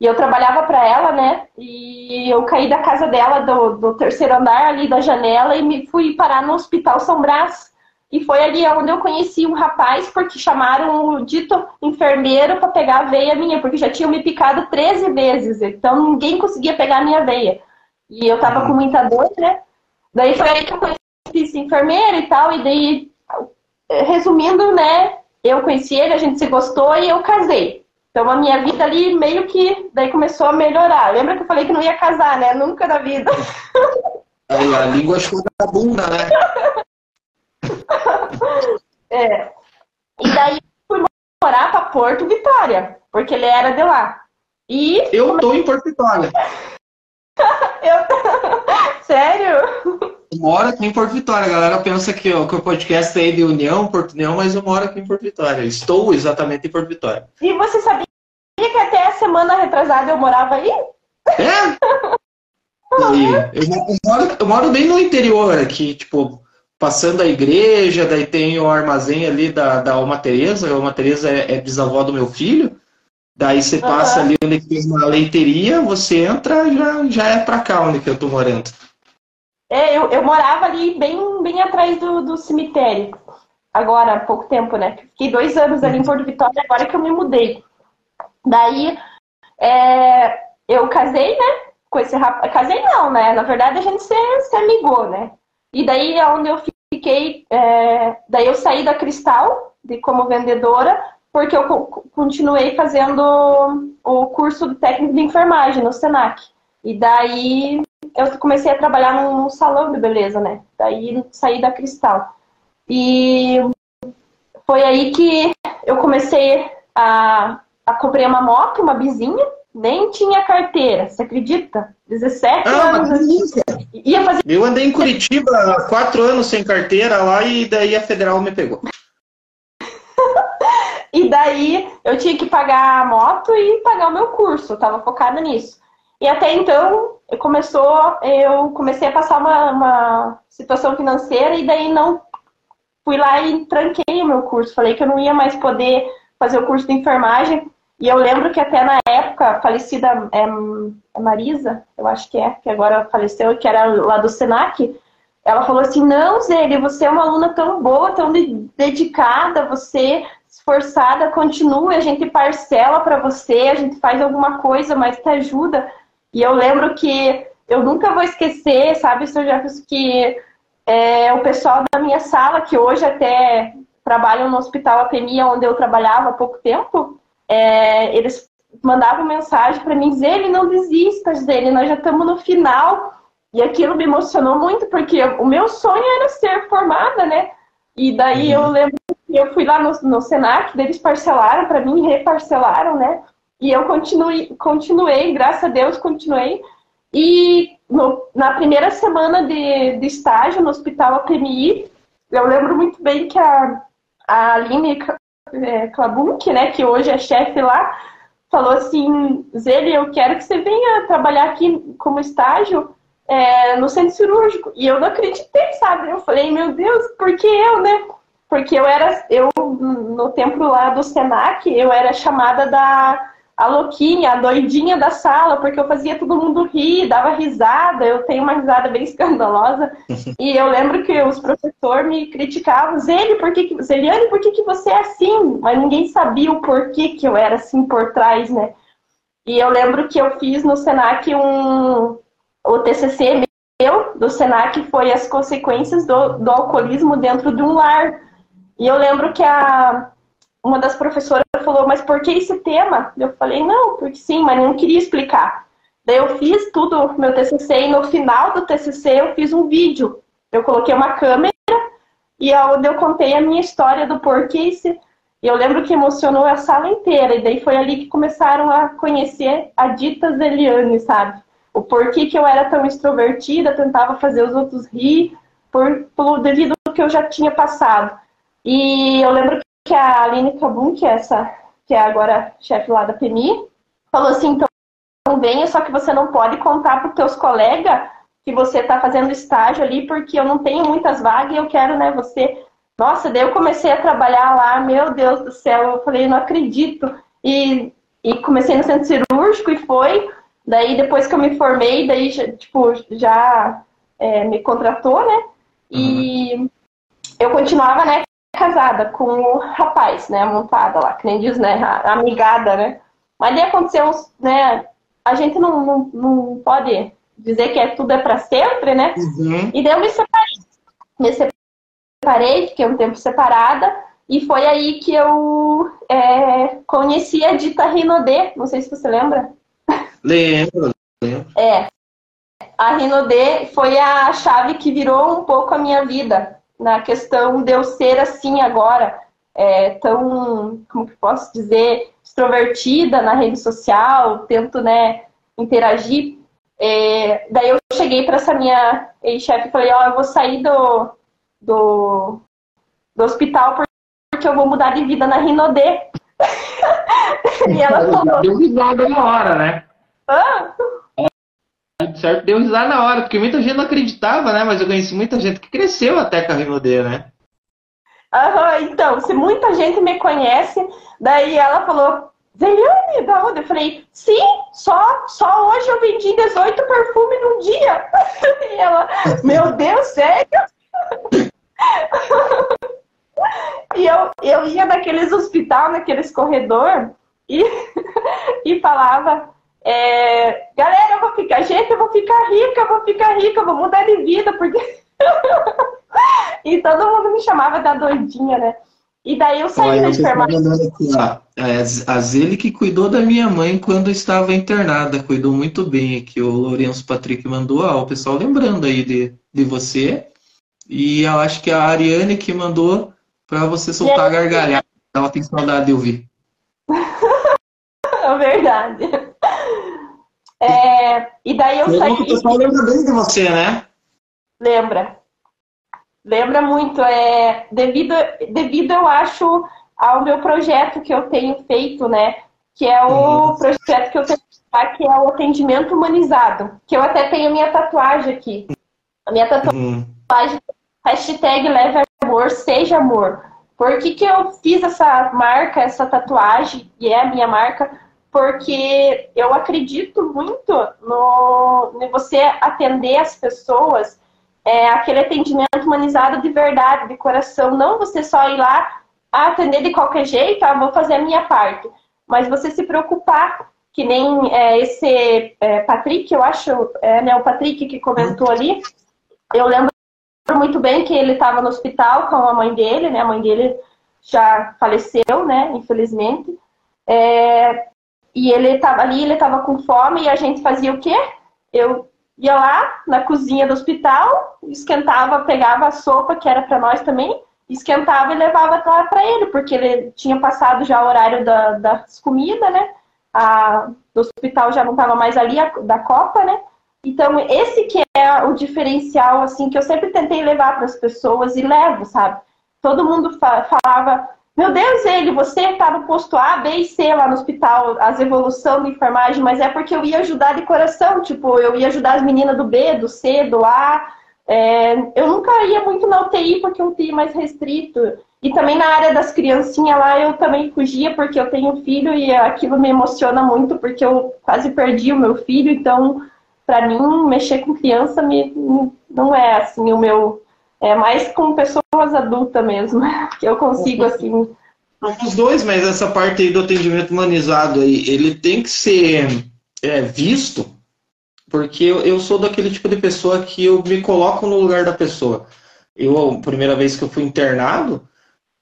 e eu trabalhava para ela, né? E eu caí da casa dela, do, do terceiro andar, ali da janela, e me fui parar no Hospital São Brás. E foi ali onde eu conheci um rapaz, porque chamaram o dito enfermeiro para pegar a veia minha, porque já tinham me picado 13 vezes, então ninguém conseguia pegar a minha veia. E eu tava com muita dor, né? Daí foi aí que eu conheci esse enfermeiro e tal, e daí, resumindo, né? Eu conheci ele, a gente se gostou e eu casei. Então a minha vida ali meio que daí começou a melhorar. Lembra que eu falei que não ia casar, né? Nunca na vida. Aí a língua ficou na bunda, né? é. E daí fui morar para Porto Vitória, porque ele era de lá. E eu tô em Porto Vitória. eu... Sério? Eu moro aqui em Porto Vitória. A galera pensa que, ó, que o podcast é de União, Porto União, mas eu moro aqui em Porto Vitória. Estou exatamente em Porto Vitória. E você sabia que até a semana retrasada eu morava aí? É? eu, eu, moro, eu moro bem no interior aqui, tipo, passando a igreja, daí tem o armazém ali da, da Alma Teresa, a Alma Teresa é, é bisavó do meu filho, daí você passa uhum. ali onde tem uma leiteria, você entra, já, já é pra cá onde que eu tô morando. É, eu, eu morava ali bem, bem atrás do, do cemitério. agora há pouco tempo, né? Fiquei dois anos ali em Porto Vitória, agora que eu me mudei. Daí é, eu casei, né? Com esse rapaz. Casei não, né? Na verdade a gente se, se amigou, né? E daí é onde eu fiquei. É, daí eu saí da Cristal de, como vendedora, porque eu continuei fazendo o curso de técnico de enfermagem no Senac. E daí eu comecei a trabalhar num salão de beleza, né? Daí saí da Cristal. E foi aí que eu comecei a, a uma moto, uma bizinha, nem tinha carteira, você acredita? 17 ah, anos. Ia fazer... Eu andei em Curitiba há quatro anos sem carteira lá e daí a federal me pegou. e daí eu tinha que pagar a moto e pagar o meu curso, eu tava focada nisso. E até então começou, eu comecei a passar uma, uma situação financeira e daí não fui lá e tranquei o meu curso. Falei que eu não ia mais poder fazer o curso de enfermagem. E eu lembro que até na época, a falecida é, é Marisa, eu acho que é, que agora faleceu, que era lá do Senac, ela falou assim, não, Zé, você é uma aluna tão boa, tão dedicada, você esforçada, continue, a gente parcela para você, a gente faz alguma coisa, mas te ajuda. E eu lembro que eu nunca vou esquecer, sabe, Sr. Jefferson, que é, o pessoal da minha sala, que hoje até trabalham no Hospital Apemia, onde eu trabalhava há pouco tempo, é, eles mandavam mensagem para mim dizer, ele não desista dele, nós já estamos no final. E aquilo me emocionou muito, porque o meu sonho era ser formada, né? E daí uhum. eu lembro que eu fui lá no, no Senac, eles parcelaram para mim, reparcelaram, né? E eu continuei, continuei, graças a Deus, continuei. E no, na primeira semana de, de estágio no Hospital APMI, eu lembro muito bem que a, a Aline é, né, que hoje é chefe lá, falou assim, Zeli, eu quero que você venha trabalhar aqui como estágio é, no centro cirúrgico. E eu não acreditei, sabe? Eu falei, meu Deus, por que eu, né? Porque eu era, eu, no tempo lá do Senac, eu era chamada da a louquinha, a doidinha da sala, porque eu fazia todo mundo rir, dava risada, eu tenho uma risada bem escandalosa. e eu lembro que os professores me criticavam, Zeli, por que, Zeliane, por que, que você é assim? Mas ninguém sabia o porquê que eu era assim por trás, né? E eu lembro que eu fiz no Senac um. O TCC meu do Senac foi as consequências do, do alcoolismo dentro de um lar. E eu lembro que a, uma das professoras falou, mas por que esse tema? Eu falei, não, porque sim, mas não queria explicar. Daí eu fiz tudo, meu TCC, e no final do TCC eu fiz um vídeo. Eu coloquei uma câmera e onde eu contei a minha história do porquê. E eu lembro que emocionou a sala inteira. E daí foi ali que começaram a conhecer a dita Zeliane, sabe? O porquê que eu era tão extrovertida, tentava fazer os outros rir, por, pelo devido ao que eu já tinha passado. E eu lembro que a Aline Cabum, que é essa, que é agora chefe lá da PMI, falou assim, então venha, só que você não pode contar para os teus colegas que você está fazendo estágio ali, porque eu não tenho muitas vagas e eu quero, né, você... Nossa, daí eu comecei a trabalhar lá, meu Deus do céu, eu falei, não acredito. E, e comecei no centro cirúrgico e foi. Daí depois que eu me formei, daí, tipo, já é, me contratou, né? E uhum. eu continuava, né, casada com o rapaz, né? Montada lá, que nem diz, né? A amigada, né? Mas daí aconteceu, né? A gente não, não, não pode dizer que é, tudo é para sempre, né? Uhum. E daí eu me separei. Me separei, fiquei um tempo separada. E foi aí que eu é, conheci a dita Rinodê. Não sei se você lembra. Lembro, lembro. É. A Rinodê foi a chave que virou um pouco a minha vida na questão de eu ser assim agora, é, tão, como que posso dizer, extrovertida na rede social, tento, né, interagir. É, daí eu cheguei para essa minha ex-chefe e falei, ó, oh, eu vou sair do, do, do hospital porque eu vou mudar de vida na Rinodê. e ela falou... Deu risada na hora, né? Hã? Certo, deu risada na hora, porque muita gente não acreditava, né? Mas eu conheci muita gente que cresceu até com a né? Então, se muita gente me conhece, daí ela falou, Zeliane, da onde? Eu falei, sim, só, só hoje eu vendi 18 perfumes num dia. E ela, meu Deus, sério? E eu, eu ia naqueles hospital, naqueles corredor e, e falava, é, galera, eu vou ficar, gente, eu vou ficar rica, eu vou ficar rica, eu vou mudar de vida, porque. e todo mundo me chamava da doidinha, né? E daí eu saí da enfermagem. É, a Zele que cuidou da minha mãe quando estava internada, cuidou muito bem aqui. O Lourenço Patrick mandou, ó, o pessoal lembrando aí de, de você. E eu acho que a Ariane que mandou para você soltar a gargalhada. Ela tem saudade de ouvir. É verdade. É, e daí eu, eu saí. O pessoal lembra bem de você, né? Lembra. Lembra muito. É, devido, devido, eu acho, ao meu projeto que eu tenho feito, né? Que é o uhum. projeto que eu tenho que é o atendimento humanizado. Que eu até tenho minha tatuagem aqui. A minha tatuagem, uhum. hashtag leve amor, seja amor. Por que, que eu fiz essa marca, essa tatuagem, e é a minha marca? Porque eu acredito muito no, no você atender as pessoas é, aquele atendimento humanizado de verdade, de coração. Não você só ir lá atender de qualquer jeito, ah, vou fazer a minha parte. Mas você se preocupar, que nem é, esse é, Patrick, eu acho, é, né, o Patrick que comentou ali, eu lembro muito bem que ele estava no hospital com a mãe dele, né? A mãe dele já faleceu, né? Infelizmente. É, e ele estava ali, ele estava com fome e a gente fazia o quê? Eu ia lá na cozinha do hospital, esquentava, pegava a sopa, que era para nós também, esquentava e levava lá para ele, porque ele tinha passado já o horário da, das comidas, né? A, do hospital já não estava mais ali, a, da Copa, né? Então, esse que é o diferencial, assim, que eu sempre tentei levar para as pessoas e levo, sabe? Todo mundo fa falava, meu Deus, ele, você está no posto A, B e C lá no hospital, as evolução da enfermagem, mas é porque eu ia ajudar de coração, tipo, eu ia ajudar as meninas do B, do C, do A. É, eu nunca ia muito na UTI porque é um UTI mais restrito. E também na área das criancinhas lá eu também fugia porque eu tenho filho e aquilo me emociona muito porque eu quase perdi o meu filho, então para mim mexer com criança me, não é assim o meu é mais com pessoas adultas mesmo, que eu consigo, assim. Os dois, mas essa parte aí do atendimento humanizado aí, ele tem que ser é, visto, porque eu, eu sou daquele tipo de pessoa que eu me coloco no lugar da pessoa. Eu, a primeira vez que eu fui internado,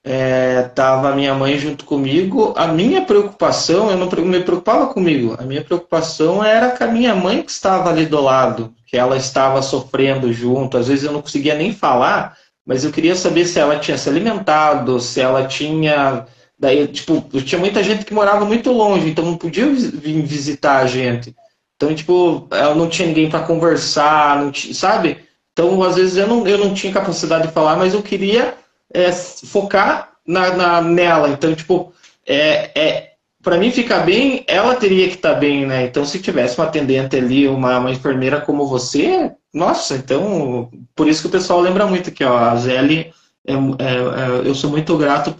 é, a minha mãe junto comigo. A minha preocupação, eu não me preocupava comigo, a minha preocupação era com a minha mãe que estava ali do lado, que ela estava sofrendo junto. Às vezes eu não conseguia nem falar, mas eu queria saber se ela tinha se alimentado, se ela tinha. Daí, tipo, tinha muita gente que morava muito longe, então não podia vir visitar a gente. Então, tipo, ela não tinha ninguém para conversar, não sabe? Então, às vezes eu não, eu não tinha capacidade de falar, mas eu queria é, focar na, na, nela. Então, tipo, é, é, para mim ficar bem, ela teria que estar tá bem, né? Então, se tivesse uma atendente ali, uma, uma enfermeira como você, nossa, então, por isso que o pessoal lembra muito aqui, ó, a Zeli, é, é, é, eu sou muito grato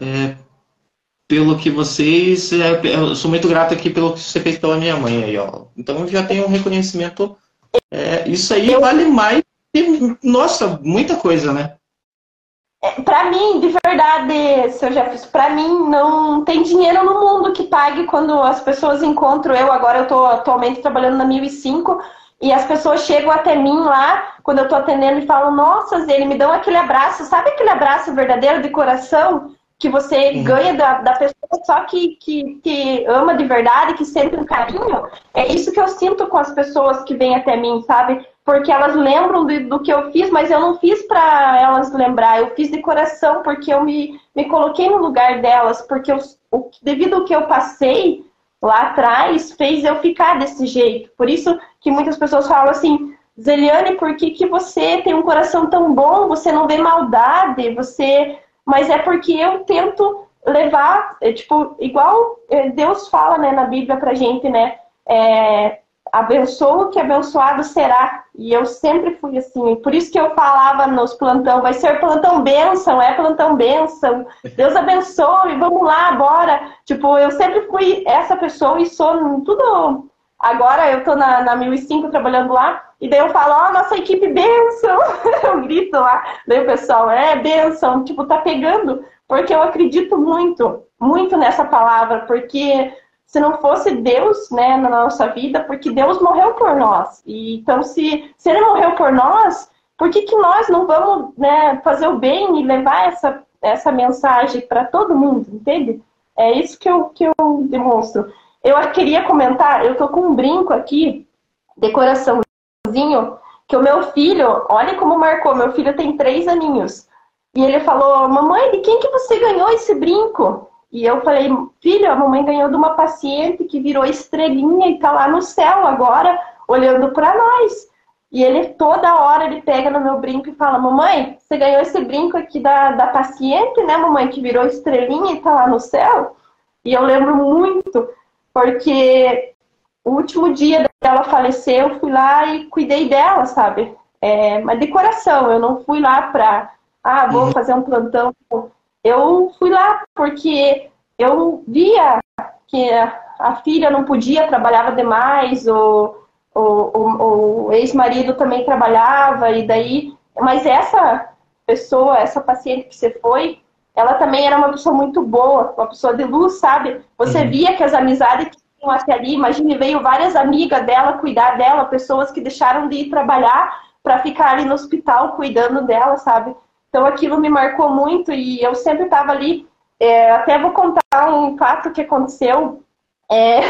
é, pelo que vocês, é, eu sou muito grato aqui pelo que você fez pela minha mãe aí, ó. Então, já tenho um reconhecimento, isso aí vale mais, nossa, muita coisa, né? Para mim, de verdade, seu Jefferson, para mim não tem dinheiro no mundo que pague quando as pessoas encontram eu. Agora eu estou atualmente trabalhando na 1005 e as pessoas chegam até mim lá, quando eu estou atendendo, e falam: Nossa, ele me dão aquele abraço, sabe aquele abraço verdadeiro de coração que você uhum. ganha da, da pessoa só que, que, que ama de verdade, que sente um carinho? É isso que eu sinto com as pessoas que vêm até mim, sabe? Porque elas lembram de, do que eu fiz, mas eu não fiz para elas lembrar, eu fiz de coração, porque eu me, me coloquei no lugar delas, porque eu, o, devido ao que eu passei lá atrás, fez eu ficar desse jeito. Por isso que muitas pessoas falam assim, Zeliane, por que, que você tem um coração tão bom, você não vê maldade, você. Mas é porque eu tento levar, é, tipo, igual é, Deus fala né, na Bíblia pra gente, né? É, abençoa que abençoado será. E eu sempre fui assim. Por isso que eu falava nos plantão, vai ser plantão bênção, é plantão bênção. Deus abençoe, vamos lá, bora. Tipo, eu sempre fui essa pessoa e sou tudo. Agora eu tô na, na 1005 trabalhando lá. E daí eu falo, ó, oh, nossa equipe, benção! Eu grito lá. Daí o pessoal, é, benção, tipo, tá pegando. Porque eu acredito muito, muito nessa palavra, porque se não fosse Deus, né, na nossa vida, porque Deus morreu por nós. E, então, se, se Ele morreu por nós, por que, que nós não vamos né, fazer o bem e levar essa, essa mensagem para todo mundo, entende? É isso que eu, que eu demonstro. Eu queria comentar, eu tô com um brinco aqui, decoraçãozinho, que o meu filho, olha como marcou, meu filho tem três aninhos. E ele falou, mamãe, de quem que você ganhou esse brinco? E eu falei, filho, a mamãe ganhou de uma paciente que virou estrelinha e tá lá no céu agora, olhando para nós. E ele toda hora ele pega no meu brinco e fala, mamãe, você ganhou esse brinco aqui da, da paciente, né, mamãe, que virou estrelinha e tá lá no céu? E eu lembro muito, porque o último dia dela falecer, eu fui lá e cuidei dela, sabe? É, mas de coração, eu não fui lá pra, ah, vou uhum. fazer um plantão. Eu fui lá porque eu via que a filha não podia, trabalhava demais, ou o, o, o ex-marido também trabalhava, e daí. Mas essa pessoa, essa paciente que você foi, ela também era uma pessoa muito boa, uma pessoa de luz, sabe? Você uhum. via que as amizades que tinham até ali, imagine, veio várias amigas dela cuidar dela, pessoas que deixaram de ir trabalhar para ficar ali no hospital cuidando dela, sabe? Então aquilo me marcou muito e eu sempre estava ali. É, até vou contar um fato que aconteceu. É,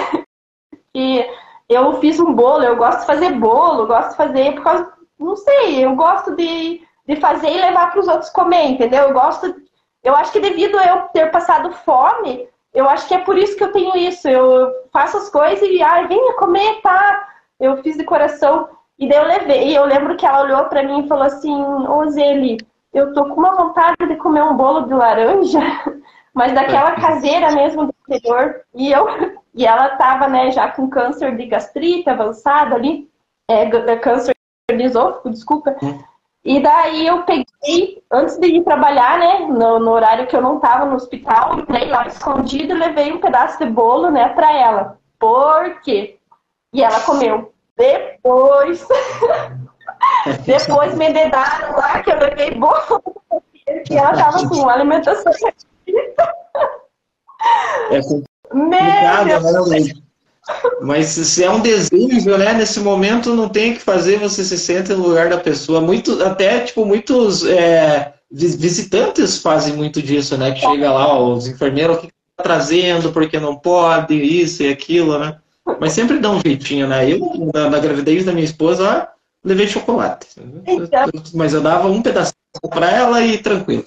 que eu fiz um bolo, eu gosto de fazer bolo, gosto de fazer, por causa, não sei, eu gosto de, de fazer e levar para os outros comer, entendeu? Eu gosto, eu acho que devido a eu ter passado fome, eu acho que é por isso que eu tenho isso. Eu faço as coisas e, ai, venha comer, tá? Eu fiz de coração. E daí eu levei. E eu lembro que ela olhou para mim e falou assim: Ô Zeli, eu tô com uma vontade de comer um bolo de laranja, mas daquela caseira mesmo do interior. E eu e ela estava né, já com câncer de gastrite avançado ali, é, é, câncer de esôfago, desculpa. Hum. E daí eu peguei, antes de ir trabalhar, né, no, no horário que eu não estava no hospital, entrei lá escondido e levei um pedaço de bolo, né, para ela. Por quê? E ela comeu. Depois, depois me dedaram lá que eu levei bolo, que ela tava com alimentação. É complicado, né? Mas se é um desejo, né? Nesse momento não tem o que fazer, você se senta no lugar da pessoa. Muito, até, tipo, muitos é, visitantes fazem muito disso, né? Que chega lá, ó, os enfermeiros, o que tá trazendo, porque não pode, isso e aquilo, né? Mas sempre dá um jeitinho, né? Eu, na, na gravidez da minha esposa, ó, levei chocolate. Então. Mas eu dava um pedaço para ela e tranquilo.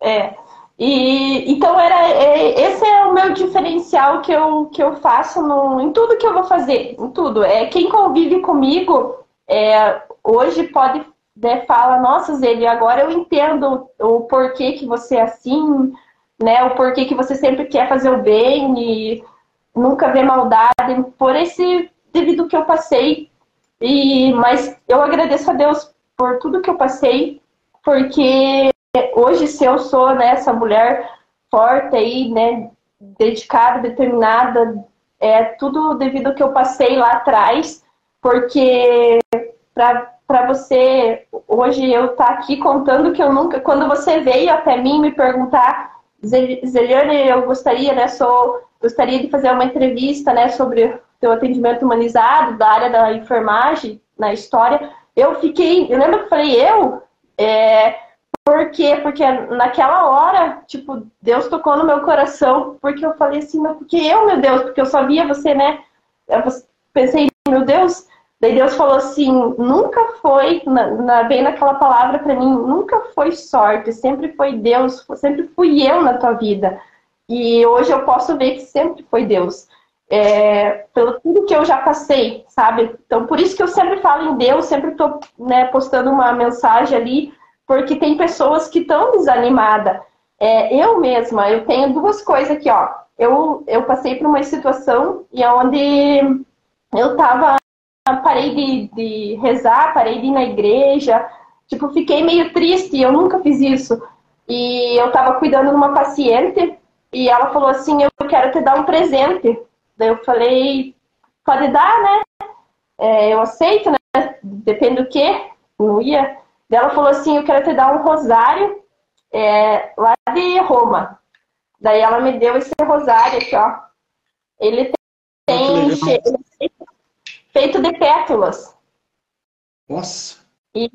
É. E então era é, esse é o meu diferencial que eu, que eu faço no, em tudo que eu vou fazer, em tudo. É quem convive comigo é, hoje pode né, fala, nossa Zeli, agora eu entendo o porquê que você é assim, né? O porquê que você sempre quer fazer o bem e nunca vê maldade por esse devido que eu passei. E mas eu agradeço a Deus por tudo que eu passei, porque hoje, se eu sou né, essa mulher forte aí, né, dedicada, determinada, é tudo devido ao que eu passei lá atrás, porque para você, hoje eu estar tá aqui contando que eu nunca, quando você veio até mim me perguntar, Zeliane, eu gostaria, né, sou, gostaria de fazer uma entrevista, né, sobre teu atendimento humanizado da área da enfermagem na história, eu fiquei, eu lembro que falei, eu, é, por quê? Porque naquela hora, tipo, Deus tocou no meu coração, porque eu falei assim, mas porque eu, meu Deus, porque eu só via você, né? Eu pensei, meu Deus, daí Deus falou assim, nunca foi, na, na, naquela palavra para mim, nunca foi sorte, sempre foi Deus, sempre fui eu na tua vida. E hoje eu posso ver que sempre foi Deus. É, pelo tudo que eu já passei, sabe? Então, por isso que eu sempre falo em Deus, sempre estou né, postando uma mensagem ali, porque tem pessoas que estão desanimadas. É, eu mesma, eu tenho duas coisas aqui, ó. Eu, eu passei por uma situação e onde eu tava, parei de, de rezar, parei de ir na igreja, tipo, fiquei meio triste, eu nunca fiz isso. E eu tava cuidando de uma paciente e ela falou assim, eu quero te dar um presente. Daí eu falei, pode dar, né? é, eu aceito, né? Depende do que, não ia. Ela falou assim, eu quero te dar um rosário é, lá de Roma. Daí ela me deu esse rosário aqui, ó. Ele tem feito de pétalas. Nossa. E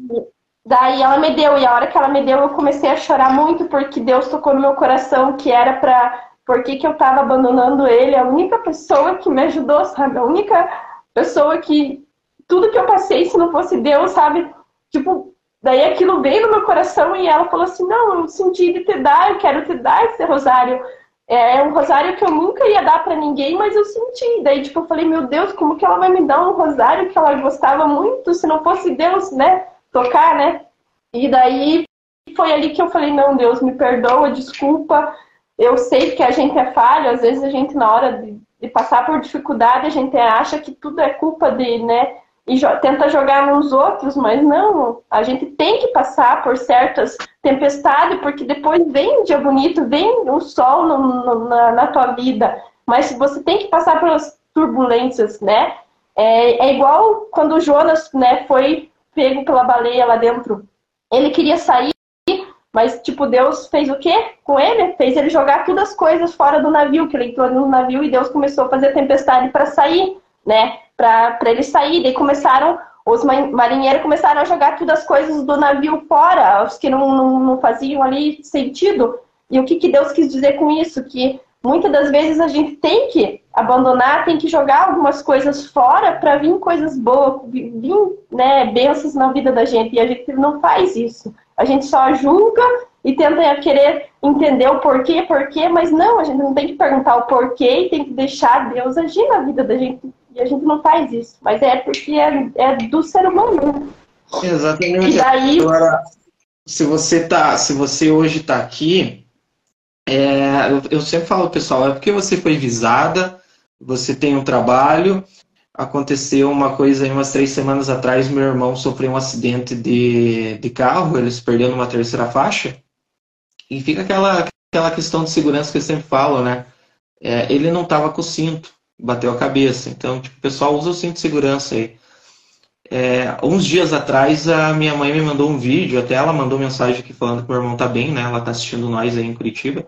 daí ela me deu, e a hora que ela me deu, eu comecei a chorar muito, porque Deus tocou no meu coração que era pra. Por que, que eu tava abandonando ele? A única pessoa que me ajudou, sabe? A única pessoa que. Tudo que eu passei, se não fosse Deus, sabe? Tipo, daí aquilo veio no meu coração e ela falou assim: Não, eu senti de te dar, eu quero te dar esse rosário. É, é um rosário que eu nunca ia dar para ninguém, mas eu senti. Daí, tipo, eu falei, meu Deus, como que ela vai me dar um rosário que ela gostava muito, se não fosse Deus, né? Tocar, né? E daí foi ali que eu falei, não, Deus, me perdoa, desculpa. Eu sei que a gente é falho, às vezes a gente, na hora de, de passar por dificuldade, a gente acha que tudo é culpa de, né? e jo tenta jogar nos outros, mas não, a gente tem que passar por certas tempestades, porque depois vem um dia bonito, vem o um sol no, no, na, na, tua vida, mas você tem que passar pelas turbulências, né? É, é igual quando o Jonas né, foi pego pela baleia lá dentro. Ele queria sair, mas, tipo, Deus fez o quê com ele? Fez ele jogar todas as coisas fora do navio, que ele entrou no navio e Deus começou a fazer tempestade para sair, né? para ele sair. Daí começaram, os marinheiros começaram a jogar todas as coisas do navio fora, os que não, não, não faziam ali sentido. E o que, que Deus quis dizer com isso? Que muitas das vezes a gente tem que abandonar, tem que jogar algumas coisas fora para vir coisas boas, vir né, bênçãos na vida da gente. E a gente não faz isso. A gente só julga e tenta querer entender o porquê, porquê, mas não, a gente não tem que perguntar o porquê e tem que deixar Deus agir na vida da gente e a gente não faz isso. Mas é porque é, é do ser humano. Exatamente. E daí... Agora, se você tá, se você hoje está aqui, é, eu, eu sempre falo, pessoal, é porque você foi visada, você tem um trabalho. Aconteceu uma coisa aí umas três semanas atrás, meu irmão sofreu um acidente de, de carro, ele se perdeu numa terceira faixa. E fica aquela, aquela questão de segurança que eu sempre falo, né? É, ele não estava com o cinto bateu a cabeça. Então, tipo, o pessoal usa o cinto de segurança aí. É, uns dias atrás, a minha mãe me mandou um vídeo, até ela mandou mensagem aqui falando que meu irmão tá bem, né? Ela tá assistindo nós aí em Curitiba.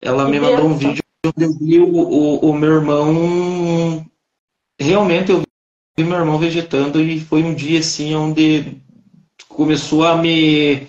Ela me mandou um vídeo onde eu vi o, o, o meu irmão. Realmente eu vi meu irmão vegetando e foi um dia assim onde começou a me.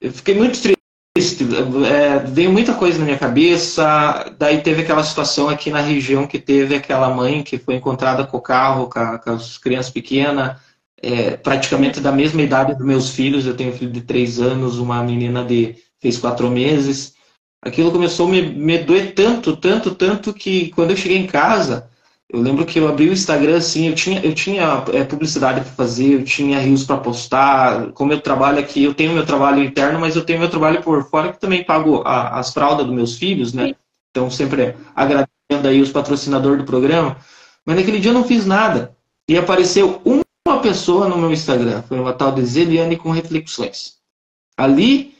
Eu fiquei muito triste é, veio muita coisa na minha cabeça. Daí teve aquela situação aqui na região que teve aquela mãe que foi encontrada com o carro, com, a, com as crianças pequenas, é, praticamente da mesma idade dos meus filhos. Eu tenho um filho de três anos, uma menina de fez quatro meses. Aquilo começou a me, me doer tanto, tanto, tanto que quando eu cheguei em casa, eu lembro que eu abri o Instagram assim, eu tinha, eu tinha é, publicidade para fazer, eu tinha rios para postar. Como eu trabalho aqui, eu tenho meu trabalho interno, mas eu tenho meu trabalho por fora que também pago a, as fraldas dos meus filhos, né? Sim. Então sempre agradecendo aí os patrocinadores do programa. Mas naquele dia eu não fiz nada. E apareceu uma pessoa no meu Instagram, foi uma tal de Zeliane com reflexões. Ali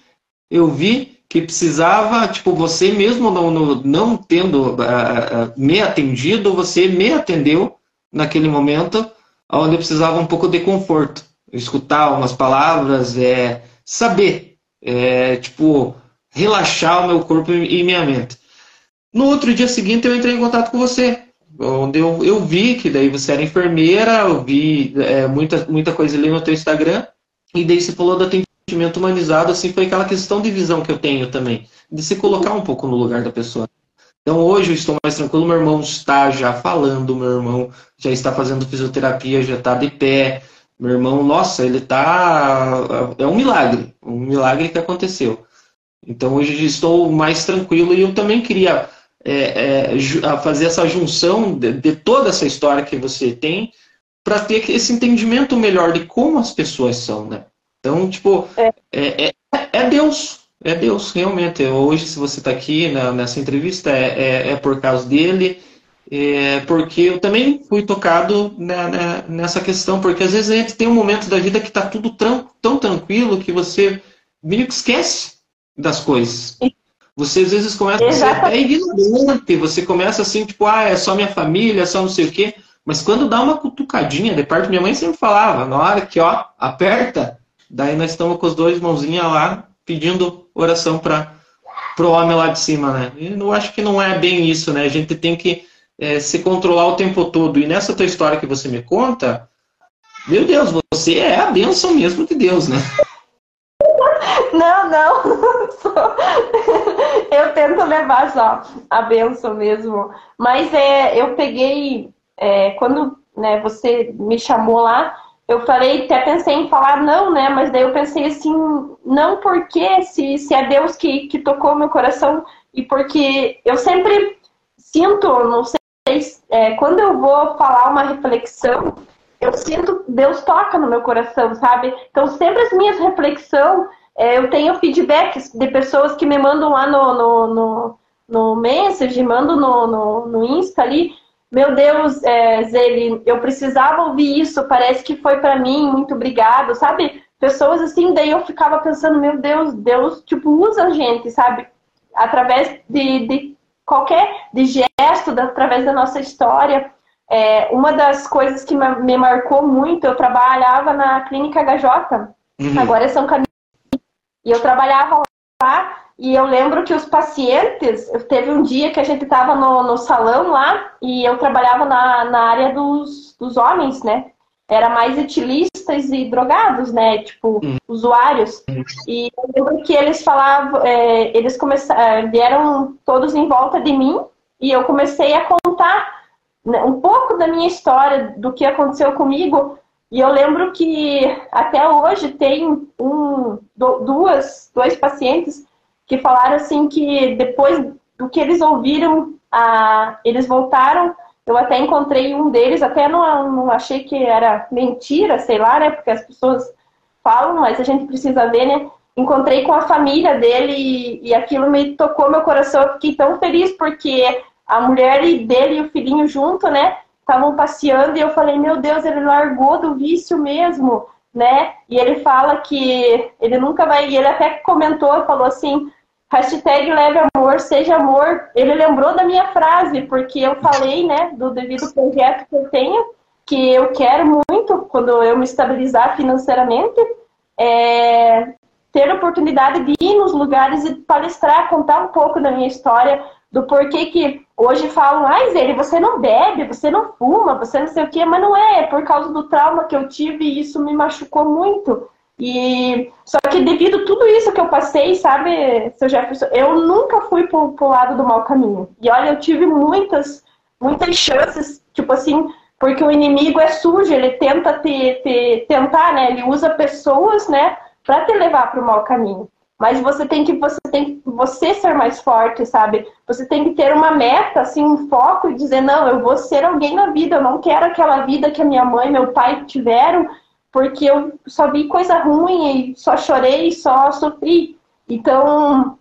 eu vi que precisava, tipo, você mesmo não, não, não tendo uh, me atendido, você me atendeu naquele momento onde eu precisava um pouco de conforto. Escutar umas palavras, é, saber, é, tipo, relaxar o meu corpo e minha mente. No outro dia seguinte eu entrei em contato com você, onde eu, eu vi que daí você era enfermeira, eu vi é, muita, muita coisa ali no teu Instagram, e daí você falou da sentimento humanizado, assim, foi aquela questão de visão que eu tenho também, de se colocar um pouco no lugar da pessoa. Então hoje eu estou mais tranquilo, meu irmão está já falando, meu irmão já está fazendo fisioterapia, já está de pé. Meu irmão, nossa, ele está. É um milagre, um milagre que aconteceu. Então hoje estou mais tranquilo e eu também queria é, é, fazer essa junção de, de, toda essa história que você tem para ter esse entendimento melhor de como as pessoas são, né? Então, tipo, é, é, é, é Deus. É Deus, realmente. Hoje, se você está aqui na, nessa entrevista, é, é, é, por causa dele. É porque eu também fui tocado na, na, nessa questão, porque às vezes a gente tem um momento da vida que está tudo tão, tão tranquilo que você meio que esquece das coisas. Você às vezes começa Exatamente. a ser até ignorante, você começa assim, tipo, ah, é só minha família, é só não sei o quê. Mas quando dá uma cutucadinha, de parte minha mãe sempre falava, na hora que ó, aperta, daí nós estamos com os dois mãozinhas lá pedindo oração para o homem lá de cima, né? E eu acho que não é bem isso, né? A gente tem que é, se controlar o tempo todo. E nessa tua história que você me conta, meu Deus, você é a bênção mesmo de Deus, né? Não, não. Eu tento levar só a benção mesmo. Mas é, eu peguei, é, quando né, você me chamou lá, eu falei, até pensei em falar não, né? Mas daí eu pensei assim, não porque se, se é Deus que, que tocou meu coração e porque eu sempre sinto, não sei, é, quando eu vou falar uma reflexão, eu sinto Deus toca no meu coração, sabe? Então sempre as minhas reflexões é, eu tenho feedbacks de pessoas que me mandam lá no, no, no, no Message, mandam no, no, no Insta ali. Meu Deus, é, Zeli, eu precisava ouvir isso, parece que foi para mim, muito obrigado, sabe? Pessoas assim, daí eu ficava pensando, meu Deus, Deus, tipo, usa a gente, sabe? Através de, de qualquer de gesto, através da nossa história. É, uma das coisas que me marcou muito, eu trabalhava na clínica HJ, uhum. agora é São Camilo e eu trabalhava lá e eu lembro que os pacientes, teve um dia que a gente estava no, no salão lá e eu trabalhava na, na área dos, dos homens, né? Era mais etilistas e drogados, né? Tipo, uhum. usuários. Uhum. E eu lembro que eles falavam, é, eles começaram, é, vieram todos em volta de mim e eu comecei a contar né, um pouco da minha história, do que aconteceu comigo. E eu lembro que até hoje tem um, duas, dois pacientes que falaram assim que depois do que eles ouviram, a, eles voltaram. Eu até encontrei um deles, até não, não achei que era mentira, sei lá, né? Porque as pessoas falam, mas a gente precisa ver, né? Encontrei com a família dele e, e aquilo me tocou meu coração. Eu fiquei tão feliz porque a mulher dele e o filhinho junto, né? estavam passeando e eu falei, meu Deus, ele largou do vício mesmo, né? E ele fala que ele nunca vai, e ele até comentou, falou assim, hashtag leve amor, seja amor. Ele lembrou da minha frase, porque eu falei, né, do devido projeto que eu tenho, que eu quero muito, quando eu me estabilizar financeiramente, é, ter a oportunidade de ir nos lugares e palestrar, contar um pouco da minha história, do porquê que hoje falam, ai, Zé, você não bebe, você não fuma, você não sei o quê, mas não é, é por causa do trauma que eu tive e isso me machucou muito. E só que devido a tudo isso que eu passei, sabe, seu Jefferson, eu nunca fui pro, pro lado do mau caminho. E olha, eu tive muitas, muitas chances, tipo assim, porque o inimigo é sujo, ele tenta te, te tentar, né? Ele usa pessoas, né, para te levar para o mau caminho. Mas você tem que você tem você ser mais forte, sabe? Você tem que ter uma meta, assim, um foco e dizer não, eu vou ser alguém na vida. Eu não quero aquela vida que a minha mãe, meu pai tiveram, porque eu só vi coisa ruim e só chorei, só sofri. Então,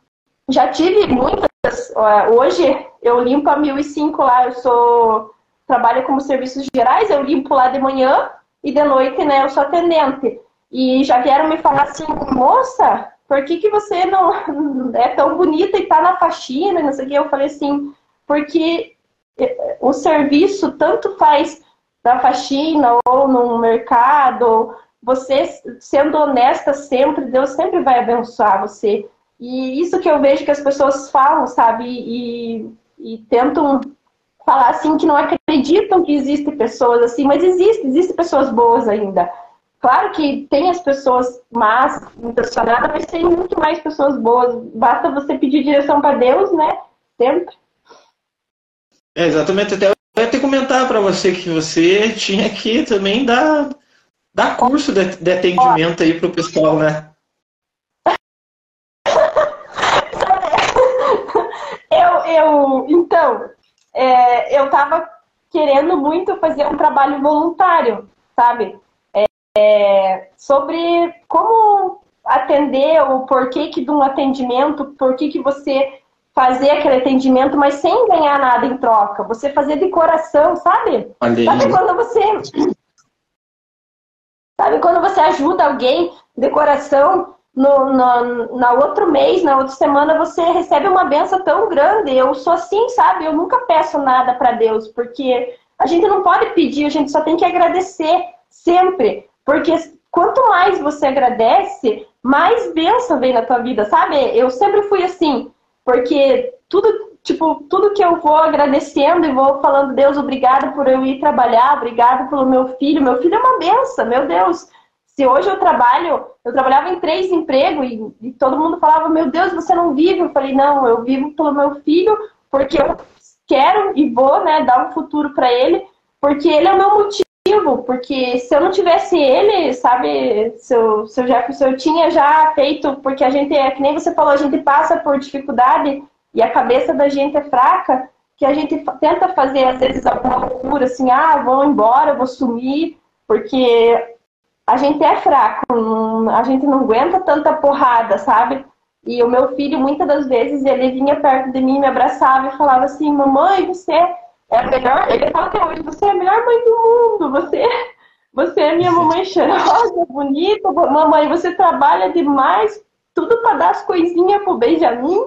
já tive muitas. Hoje eu limpo a 1005 lá. Eu sou trabalho como serviços gerais. Eu limpo lá de manhã e de noite, né? Eu sou atendente. E já vieram me falar assim, moça, por que, que você não é tão bonita e tá na faxina, não sei o que. Eu falei assim, porque eh, o serviço tanto faz na faxina ou no mercado, você sendo honesta sempre, Deus sempre vai abençoar você. E isso que eu vejo que as pessoas falam, sabe? E, e tentam falar assim que não acreditam que existem pessoas assim, mas existe, existem pessoas boas ainda. Claro que tem as pessoas más, intencionadas, mas tem muito mais pessoas boas. Basta você pedir direção para Deus, né? Sempre. É, exatamente. Até ter comentar para você que você tinha que também dar, dar curso de, de atendimento aí para o pessoal, né? eu, eu, então, é, eu estava querendo muito fazer um trabalho voluntário, sabe? é, sobre como atender, o porquê que de um atendimento, porquê que você fazer aquele atendimento, mas sem ganhar nada em troca. Você fazer de coração, sabe? Sabe quando você. Sabe quando você ajuda alguém de coração, no, no, na outro mês, na outra semana, você recebe uma benção tão grande. Eu sou assim, sabe? Eu nunca peço nada para Deus, porque a gente não pode pedir, a gente só tem que agradecer sempre. Porque quanto mais você agradece, mais bênção vem na tua vida, sabe? Eu sempre fui assim, porque tudo, tipo, tudo que eu vou agradecendo e vou falando, Deus, obrigado por eu ir trabalhar, obrigado pelo meu filho. Meu filho é uma benção, meu Deus. Se hoje eu trabalho, eu trabalhava em três empregos e, e todo mundo falava, meu Deus, você não vive. Eu falei, não, eu vivo pelo meu filho, porque eu quero e vou, né, dar um futuro para ele, porque ele é o meu motivo porque se eu não tivesse ele, sabe, se eu, se eu tinha já feito, porque a gente é, que nem você falou, a gente passa por dificuldade e a cabeça da gente é fraca, que a gente tenta fazer, às vezes, alguma loucura, assim, ah, vou embora, vou sumir, porque a gente é fraco, a gente não aguenta tanta porrada, sabe? E o meu filho, muitas das vezes, ele vinha perto de mim, me abraçava e falava assim, mamãe, você é a melhor, ele fala até hoje, você é a melhor mãe do mundo, você, você é minha mamãe cheirosa, bonita, mamãe, você trabalha demais, tudo para dar as coisinhas pro Benjamin.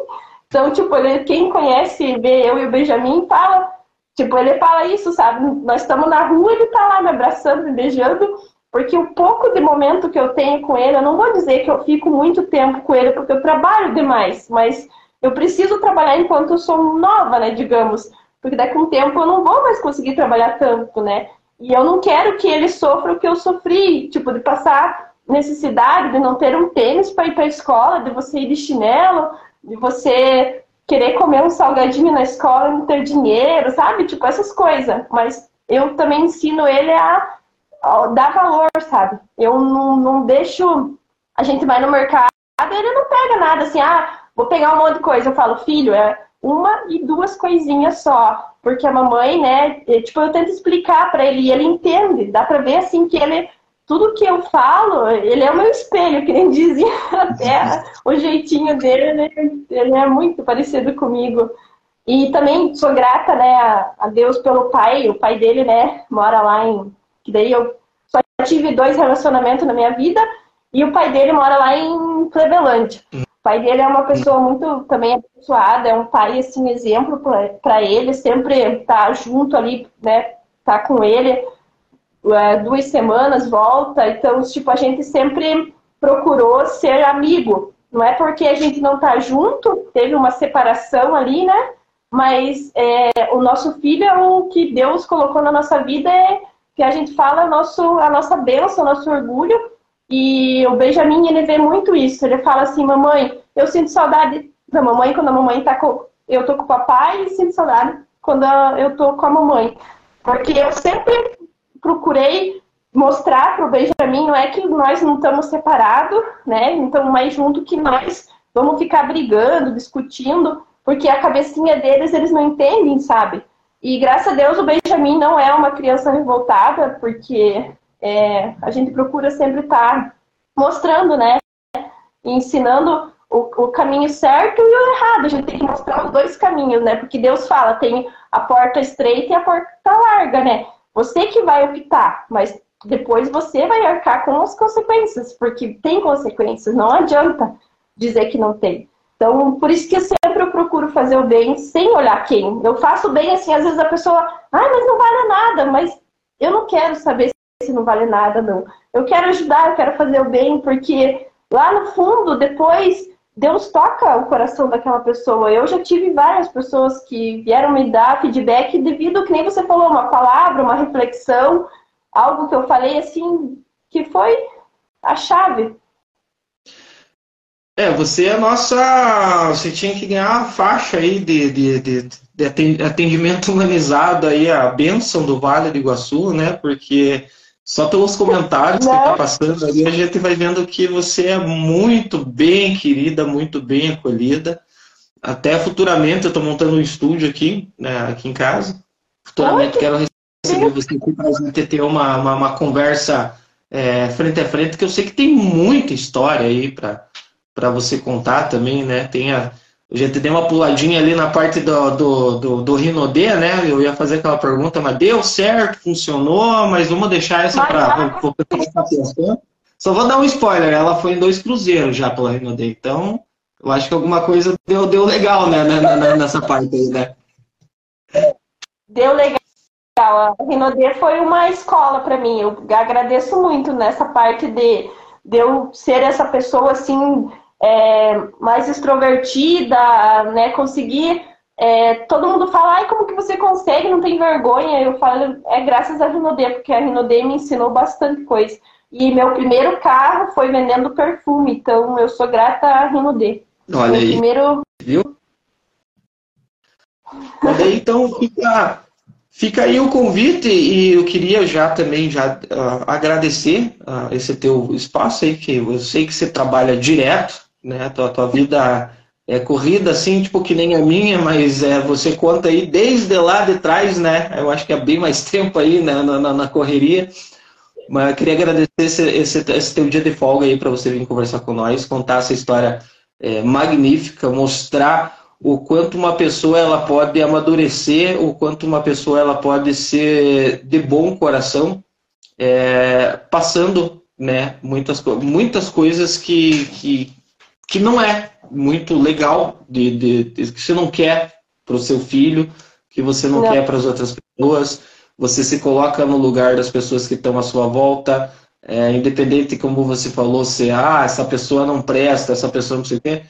Então, tipo, ele, quem conhece, vê eu e o Benjamin, fala, tipo, ele fala isso, sabe? Nós estamos na rua, ele tá lá me abraçando, me beijando, porque o pouco de momento que eu tenho com ele, eu não vou dizer que eu fico muito tempo com ele, porque eu trabalho demais, mas eu preciso trabalhar enquanto eu sou nova, né, digamos porque daqui a um tempo eu não vou mais conseguir trabalhar tanto, né? E eu não quero que ele sofra o que eu sofri, tipo, de passar necessidade de não ter um tênis para ir para a escola, de você ir de chinelo, de você querer comer um salgadinho na escola e não ter dinheiro, sabe? Tipo, essas coisas. Mas eu também ensino ele a, a dar valor, sabe? Eu não, não deixo. A gente vai no mercado ele não pega nada assim, ah, vou pegar um monte de coisa. Eu falo, filho, é, uma e duas coisinhas só. Porque a mamãe, né, é, tipo, eu tento explicar para ele e ele entende. Dá pra ver, assim, que ele, tudo que eu falo, ele é o meu espelho, que nem dizia até o jeitinho dele, né? ele é muito parecido comigo. E também sou grata, né, a Deus pelo pai, o pai dele, né, mora lá em, que daí eu só tive dois relacionamentos na minha vida, e o pai dele mora lá em Cleveland pai dele é uma pessoa muito também abençoada, é um pai, assim, exemplo para ele, sempre tá junto ali, né, tá com ele é, duas semanas, volta, então, tipo, a gente sempre procurou ser amigo, não é porque a gente não tá junto, teve uma separação ali, né, mas é, o nosso filho é o que Deus colocou na nossa vida, é que a gente fala nosso, a nossa bênção, nosso orgulho, e o Benjamin, ele vê muito isso. Ele fala assim, mamãe, eu sinto saudade da mamãe quando a mamãe tá com... Eu tô com o papai e sinto saudade quando eu tô com a mamãe. Porque eu sempre procurei mostrar pro Benjamin, não é que nós não estamos separados, né? Então, mais junto que nós vamos ficar brigando, discutindo, porque a cabecinha deles eles não entendem, sabe? E graças a Deus o Benjamin não é uma criança revoltada, porque é, a gente procura sempre estar tá mostrando, né? Ensinando o, o, caminho certo e o errado. A gente tem que mostrar os dois caminhos, né? Porque Deus fala, tem a porta estreita e a porta larga, né? Você que vai optar, mas depois você vai arcar com as consequências, porque tem consequências, não adianta dizer que não tem. Então, por isso que eu sempre eu procuro fazer o bem sem olhar quem. Eu faço bem assim, às vezes a pessoa, ah, mas não vale nada, mas eu não quero saber se não vale nada, não. Eu quero ajudar, eu quero fazer o bem, porque lá no fundo, depois, Deus toca o coração daquela pessoa. Eu já tive várias pessoas que vieram me dar feedback devido, que nem você falou, uma palavra, uma reflexão, algo que eu falei assim, que foi a chave. É, você é a nossa. Você tinha que ganhar a faixa aí de, de, de, de atendimento humanizado aí, a bênção do Vale do Iguaçu, né? Porque só pelos comentários que está passando ali, a gente vai vendo que você é muito bem querida, muito bem acolhida. Até futuramente, eu estou montando um estúdio aqui, né, aqui em casa. Futuramente quero receber você aqui para a gente ter uma, uma, uma conversa é, frente a frente, que eu sei que tem muita história aí para você contar também, né? Tem a, a gente deu uma puladinha ali na parte do, do, do, do Rinodê, né? Eu ia fazer aquela pergunta, mas deu certo, funcionou, mas vamos deixar essa para o pessoal Só vou dar um spoiler, ela foi em dois cruzeiros já pela Rinodê, então eu acho que alguma coisa deu, deu legal, né, nessa parte aí, né? Deu legal A Rinodê foi uma escola para mim. Eu agradeço muito nessa parte de, de eu ser essa pessoa assim é, mais extrovertida, né? Conseguir é, todo mundo fala, ai, como que você consegue? Não tem vergonha? Eu falo, é graças a Rinodê, porque a Rinodê me ensinou bastante coisa. E meu primeiro carro foi vendendo perfume, então eu sou grata a Rinodê. Olha meu aí. Primeiro... Viu? Olha aí, então fica, fica aí o convite e eu queria já também já uh, agradecer uh, esse teu espaço aí, que eu sei que você trabalha direto, né? Tua, tua vida é corrida assim, tipo que nem a minha, mas é, você conta aí desde lá de trás, né? Eu acho que é bem mais tempo aí né, na, na, na correria. Mas eu queria agradecer esse, esse, esse teu dia de folga aí para você vir conversar com nós, contar essa história é, magnífica, mostrar o quanto uma pessoa ela pode amadurecer, o quanto uma pessoa ela pode ser de bom coração, é, passando né, muitas, muitas coisas que, que, que não é muito legal, de, de, de que você não quer para o seu filho, que você não, não. quer para as outras pessoas, você se coloca no lugar das pessoas que estão à sua volta, é, independente como você falou, se ah, essa pessoa não presta, essa pessoa não sei o quê,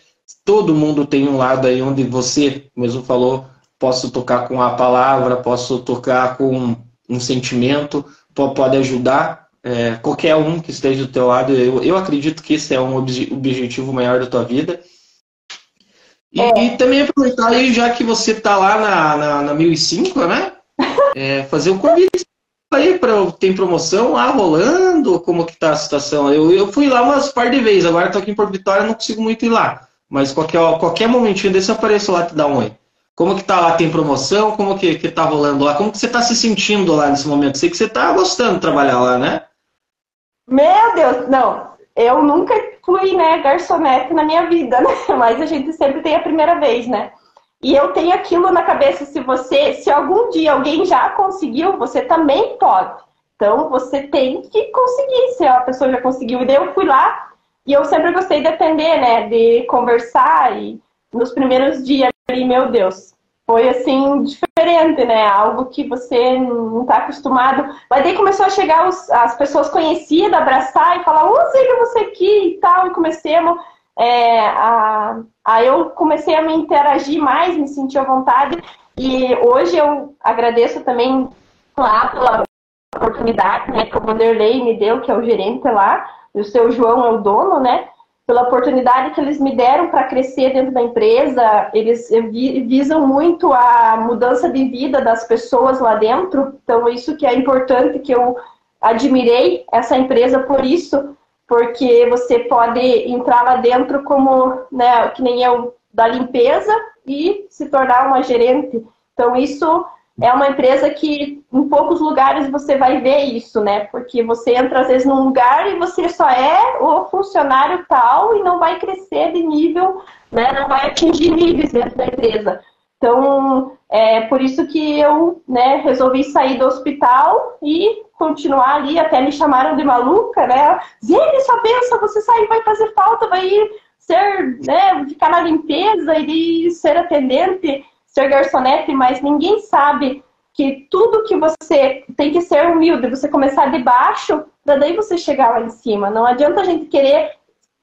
todo mundo tem um lado aí onde você mesmo falou, posso tocar com a palavra, posso tocar com um sentimento, pode ajudar é, qualquer um que esteja do teu lado. Eu, eu acredito que esse é um objetivo maior da tua vida. E, é. e também aproveitar aí, já que você está lá na, na, na 1005, né? É, fazer um convite aí para tem promoção lá rolando, como que tá a situação? Eu, eu fui lá umas par de vezes, agora estou aqui em Porto Vitória, não consigo muito ir lá. Mas qualquer, qualquer momentinho desse eu apareço lá te dar um oi. Como que tá lá? Tem promoção? Como que, que tá rolando lá? Como que você tá se sentindo lá nesse momento? Sei que você tá gostando de trabalhar lá, né? Meu Deus, não. Eu nunca fui, né, garçonete na minha vida, né? Mas a gente sempre tem a primeira vez, né? E eu tenho aquilo na cabeça, se você, se algum dia alguém já conseguiu, você também pode. Então você tem que conseguir, se a pessoa já conseguiu. E daí eu fui lá e eu sempre gostei de atender, né? De conversar e nos primeiros dias ali, meu Deus, foi assim diferente, né? Algo que você não está acostumado. Mas daí começou a chegar os, as pessoas conhecidas, abraçar e falar, oh, sei que você aqui e tal, e comecemos é, a, a eu comecei a me interagir mais, me sentir à vontade. E hoje eu agradeço também lá pela oportunidade né, que o Vanderlei me deu, que é o gerente lá, e o seu João é o dono, né? Pela oportunidade que eles me deram para crescer dentro da empresa, eles visam muito a mudança de vida das pessoas lá dentro. Então, isso que é importante, que eu admirei essa empresa por isso, porque você pode entrar lá dentro como, né, que nem eu, da limpeza e se tornar uma gerente. Então, isso é uma empresa que em poucos lugares você vai ver isso, né? Porque você entra às vezes num lugar e você só é o funcionário tal e não vai crescer de nível, né? Não vai atingir níveis dentro da empresa. Então, é por isso que eu né, resolvi sair do hospital e continuar ali, até me chamaram de maluca, né? Zene, só pensa, você sair vai fazer falta, vai ser, né, ficar na limpeza, ir ser atendente, ser garçonete, mas ninguém sabe que tudo que você tem que ser humilde, você começar de baixo, para daí você chegar lá em cima. Não adianta a gente querer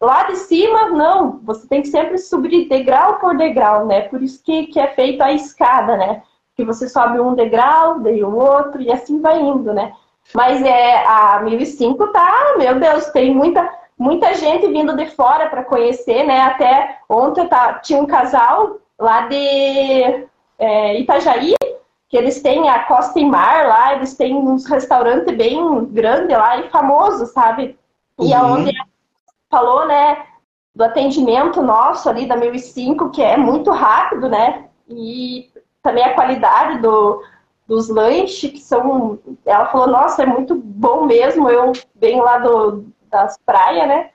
lá de cima, não. Você tem que sempre subir degrau por degrau, né? Por isso que, que é feita a escada, né? Que você sobe um degrau, daí o outro, e assim vai indo, né? Mas é a 1005 tá, meu Deus, tem muita muita gente vindo de fora para conhecer, né? Até ontem tá, tinha um casal lá de é, Itajaí, que eles têm a Costa e Mar lá, eles têm uns restaurantes bem grandes lá e famosos, sabe? E uhum. aonde falou, né, do atendimento nosso ali da 1005, que é muito rápido, né? E também a qualidade do, dos lanches, que são. Ela falou, nossa, é muito bom mesmo. Eu venho lá do, das praias, né?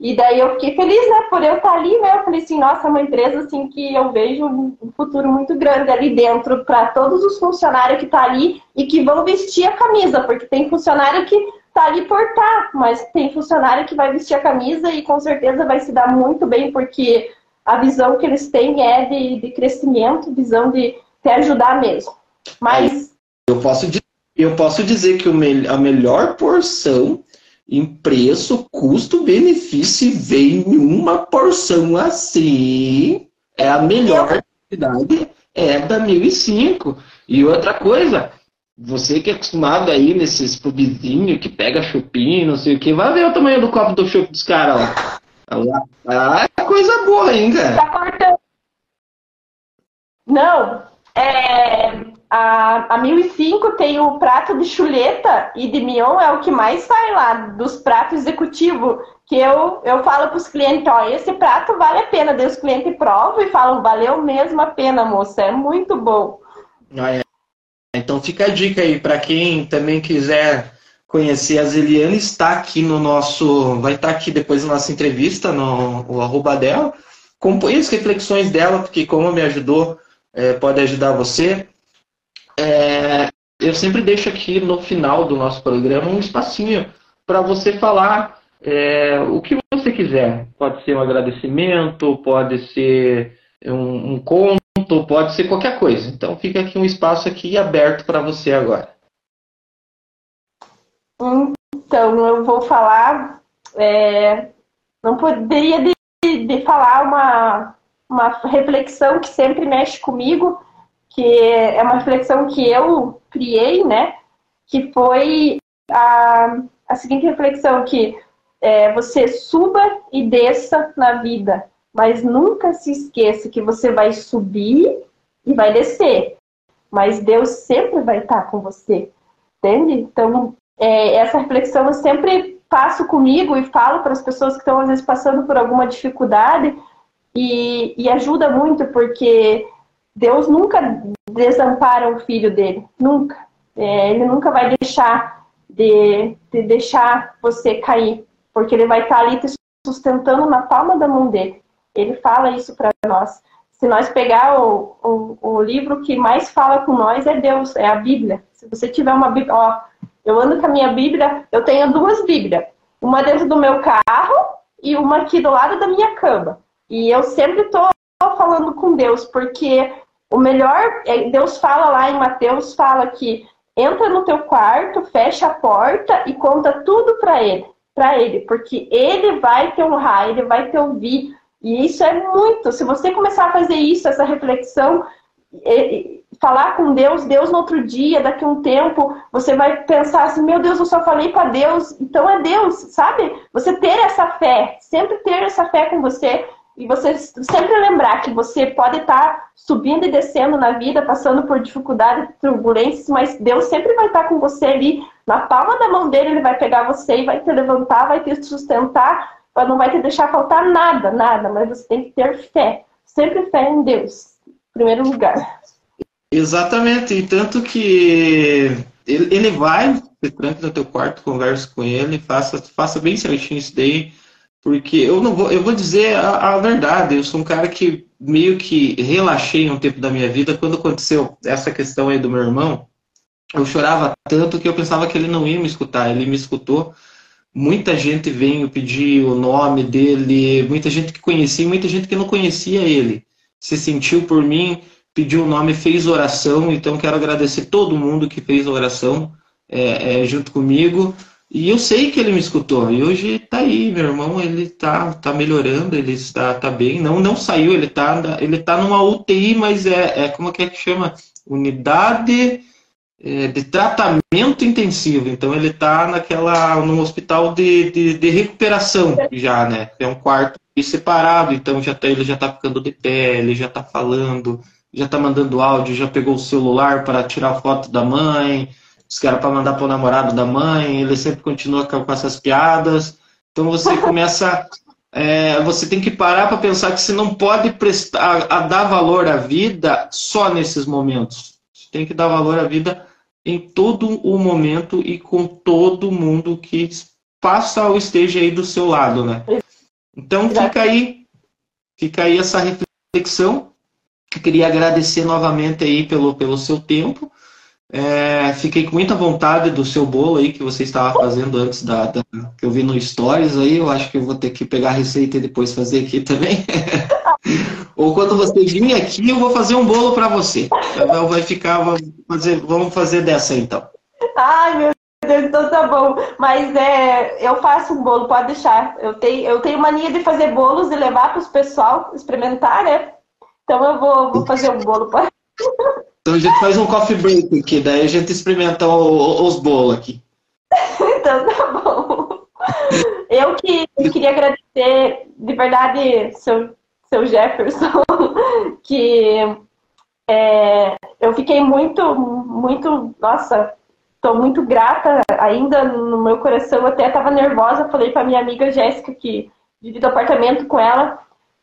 E daí eu fiquei feliz, né, por eu estar ali, né? Eu falei assim, nossa, é uma empresa assim que eu vejo um futuro muito grande ali dentro para todos os funcionários que tá ali e que vão vestir a camisa, porque tem funcionário que tá ali por tá, mas tem funcionário que vai vestir a camisa e com certeza vai se dar muito bem, porque a visão que eles têm é de, de crescimento, visão de te ajudar mesmo. Mas. Eu posso eu posso dizer que a melhor porção em preço, custo, benefício, vem uma porção assim. É a melhor qualidade, é da 1005. E outra coisa, você que é acostumado aí nesses pubzinhos que pega chupim, não sei o que, vai ver o tamanho do copo do chup dos caras lá. Ah, é coisa boa, hein, cara? Tá cortando. Não, é, a, a 1005 tem o prato de chuleta e de mignon é o que mais sai lá dos pratos executivos. Que eu, eu falo para os clientes: ó, esse prato vale a pena. Daí os clientes provam e falam: valeu mesmo a pena, moça, é muito bom. Então fica a dica aí para quem também quiser conhecer a Zeliane, está aqui no nosso. Vai estar aqui depois da nossa entrevista, no o arroba dela. Acompanhe as reflexões dela, porque como me ajudou, é, pode ajudar você. É, eu sempre deixo aqui no final do nosso programa um espacinho para você falar é, o que você quiser. Pode ser um agradecimento, pode ser um, um conto, pode ser qualquer coisa. Então fica aqui um espaço aqui aberto para você agora. Então eu vou falar, é, não poderia de, de falar uma, uma reflexão que sempre mexe comigo que é uma reflexão que eu criei, né? Que foi a, a seguinte reflexão, que é, você suba e desça na vida, mas nunca se esqueça que você vai subir e vai descer. Mas Deus sempre vai estar com você, entende? Então, é, essa reflexão eu sempre passo comigo e falo para as pessoas que estão às vezes passando por alguma dificuldade e, e ajuda muito porque Deus nunca desampara o filho dele, nunca. É, ele nunca vai deixar de, de, deixar você cair, porque ele vai estar ali te sustentando na palma da mão dele. Ele fala isso para nós. Se nós pegar o, o, o, livro que mais fala com nós é Deus, é a Bíblia. Se você tiver uma Bíblia, ó, eu ando com a minha Bíblia, eu tenho duas Bíblias, uma dentro do meu carro e uma aqui do lado da minha cama. E eu sempre estou falando com Deus, porque o melhor, é, Deus fala lá em Mateus, fala que entra no teu quarto, fecha a porta e conta tudo para ele, para ele, porque ele vai te honrar, ele vai te ouvir. E isso é muito. Se você começar a fazer isso, essa reflexão, falar com Deus, Deus no outro dia, daqui a um tempo, você vai pensar assim: meu Deus, eu só falei para Deus, então é Deus, sabe? Você ter essa fé, sempre ter essa fé com você e você sempre lembrar que você pode estar subindo e descendo na vida, passando por dificuldades, turbulências, mas Deus sempre vai estar com você ali, na palma da mão dele, ele vai pegar você e vai te levantar, vai te sustentar, não vai te deixar faltar nada, nada, mas você tem que ter fé, sempre fé em Deus, em primeiro lugar. Exatamente, e tanto que ele, vai, você tranca no teu quarto, conversa com ele, faça, faça bem certinho isso daí, porque eu não vou, eu vou dizer a, a, verdade, eu sou um cara que meio que relaxei um tempo da minha vida quando aconteceu essa questão aí do meu irmão. Eu chorava tanto que eu pensava que ele não ia me escutar, ele me escutou. Muita gente veio pedir o nome dele, muita gente que conhecia, muita gente que não conhecia ele. Se sentiu por mim, pediu o nome, fez oração, então quero agradecer todo mundo que fez oração é, é, junto comigo. E eu sei que ele me escutou. E hoje tá aí, meu irmão, ele tá, tá melhorando, ele está tá bem. Não não saiu, ele tá, ele tá numa UTI, mas é, é como é que chama? Unidade é, de tratamento intensivo. Então ele tá naquela num hospital de, de, de, recuperação já, né? É um quarto separado, então já tá, ele já tá ficando de pé, ele já tá falando, já tá mandando áudio, já pegou o celular para tirar foto da mãe os caras para mandar para o namorado da mãe, ele sempre continua com, com essas piadas. Então você começa. É, você tem que parar para pensar que você não pode prestar, a, a dar valor à vida só nesses momentos. Você tem que dar valor à vida em todo o momento e com todo mundo que passa ou esteja aí do seu lado, né? Então fica aí, fica aí essa reflexão. Eu queria agradecer novamente aí pelo, pelo seu tempo. É, fiquei com muita vontade do seu bolo aí que você estava fazendo antes da, da, que eu vi no Stories aí. Eu acho que eu vou ter que pegar a receita e depois fazer aqui também. Ou quando você vir aqui, eu vou fazer um bolo para você. Então, vai ficar, vamos fazer, vamos fazer dessa então. Ai, meu Deus, então tá bom. Mas é, eu faço um bolo, pode deixar. Eu tenho, eu tenho mania de fazer bolos e levar para os pessoal experimentar, né? Então eu vou, vou fazer um bolo. Pra... Então a gente faz um coffee break aqui, daí a gente experimenta o, os bolos aqui. então tá bom. Eu que eu queria agradecer, de verdade, seu, seu Jefferson, que é, eu fiquei muito, muito, nossa, estou muito grata ainda no meu coração. Até estava nervosa, falei para minha amiga Jéssica que dividi apartamento com ela.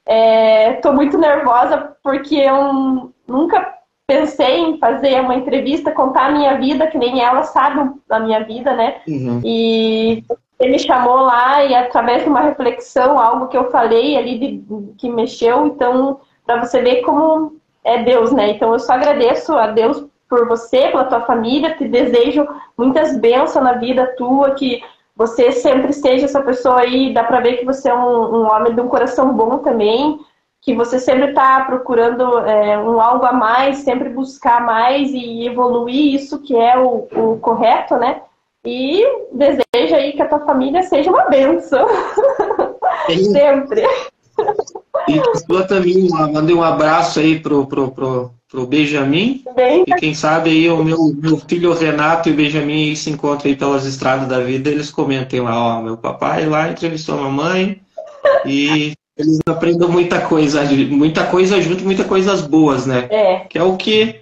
É, muito nervosa porque eu nunca pensei em fazer uma entrevista, contar a minha vida, que nem ela sabe da minha vida, né? Uhum. E ele me chamou lá e através de uma reflexão, algo que eu falei ali de, que mexeu, então, para você ver como é Deus, né? Então eu só agradeço a Deus por você, pela tua família, te desejo muitas bênçãos na vida tua, que você sempre seja essa pessoa aí, dá pra ver que você é um, um homem de um coração bom também, que você sempre está procurando é, um algo a mais, sempre buscar mais e evoluir isso que é o, o correto, né? E desejo aí que a tua família seja uma benção. sempre. E sua também, mandei um abraço aí pro, pro, pro, pro Benjamin. Bem... E quem sabe aí o meu, meu filho Renato e o Benjamin se encontram aí pelas estradas da vida, eles comentem lá, ó, meu papai lá entrevistou a mamãe e eles aprendem muita coisa, muita coisa junto, muitas coisas boas, né? É. Que é o que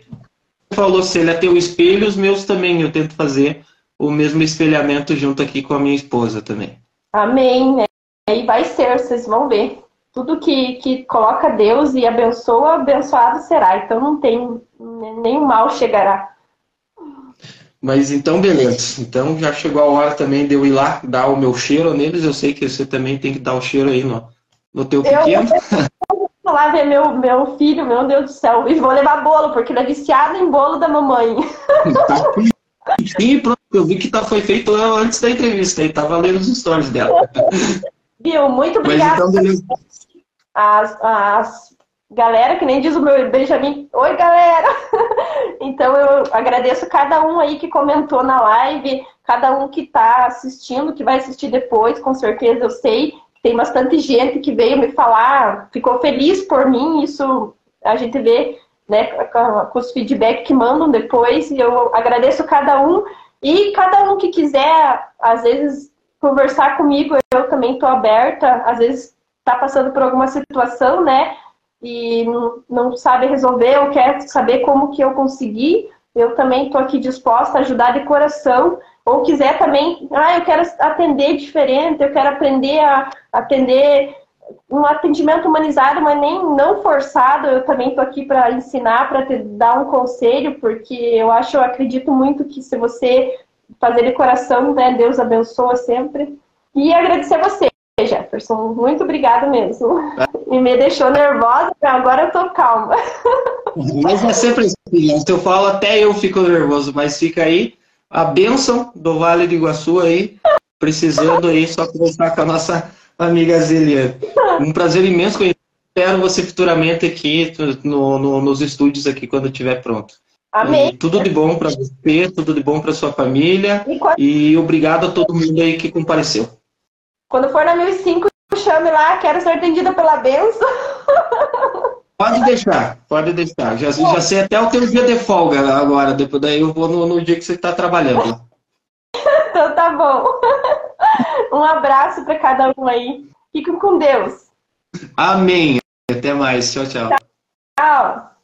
falou, se ele é teu espelho, os meus também, eu tento fazer o mesmo espelhamento junto aqui com a minha esposa também. Amém, né? E vai ser, vocês vão ver. Tudo que, que coloca Deus e abençoa, abençoado será. Então não tem nenhum mal chegará. Mas então, beleza. Então já chegou a hora também de eu ir lá dar o meu cheiro neles. Eu sei que você também tem que dar o cheiro aí no, no teu pequeno. Eu vou lá ver meu, meu filho, meu Deus do céu. E vou levar bolo, porque ele é viciado em bolo da mamãe. Sim, pronto. Eu vi que tá, foi feito antes da entrevista. Aí tava lendo os stories dela. Viu? Muito obrigada. Então, as, as galera, que nem diz o meu Benjamin, oi galera! então eu agradeço cada um aí que comentou na live, cada um que está assistindo, que vai assistir depois, com certeza eu sei tem bastante gente que veio me falar, ficou feliz por mim, isso a gente vê né, com os feedbacks que mandam depois, e eu agradeço cada um, e cada um que quiser, às vezes, conversar comigo, eu também estou aberta, às vezes está passando por alguma situação, né, e não sabe resolver, ou quer saber como que eu consegui, eu também estou aqui disposta a ajudar de coração, ou quiser também, ah, eu quero atender diferente, eu quero aprender a atender um atendimento humanizado, mas nem não forçado. Eu também estou aqui para ensinar, para te dar um conselho, porque eu acho, eu acredito muito que se você fazer de coração, né, Deus abençoa sempre. E agradecer a você, Jefferson. Muito obrigada mesmo. E me deixou nervosa, agora eu tô calma. Mas é sempre assim, se eu falo até eu fico nervoso, mas fica aí a bênção do Vale do Iguaçu aí, precisando aí só conversar com a nossa amiga Zeliane. Um prazer imenso conhecer. Espero você futuramente aqui no, no, nos estúdios aqui quando estiver pronto. Amém. E tudo de bom para você, tudo de bom para sua família e, quando... e, obrigado a todo mundo aí que compareceu. Quando for na 1005, chame lá, quero ser atendida pela benção. Pode deixar, pode deixar. Já, já sei até o teu dia de folga agora, depois daí eu vou no, no dia que você está trabalhando. então tá bom. Um abraço para cada um aí. Fiquem com Deus. Amém. Até mais. Tchau, tchau. Tchau.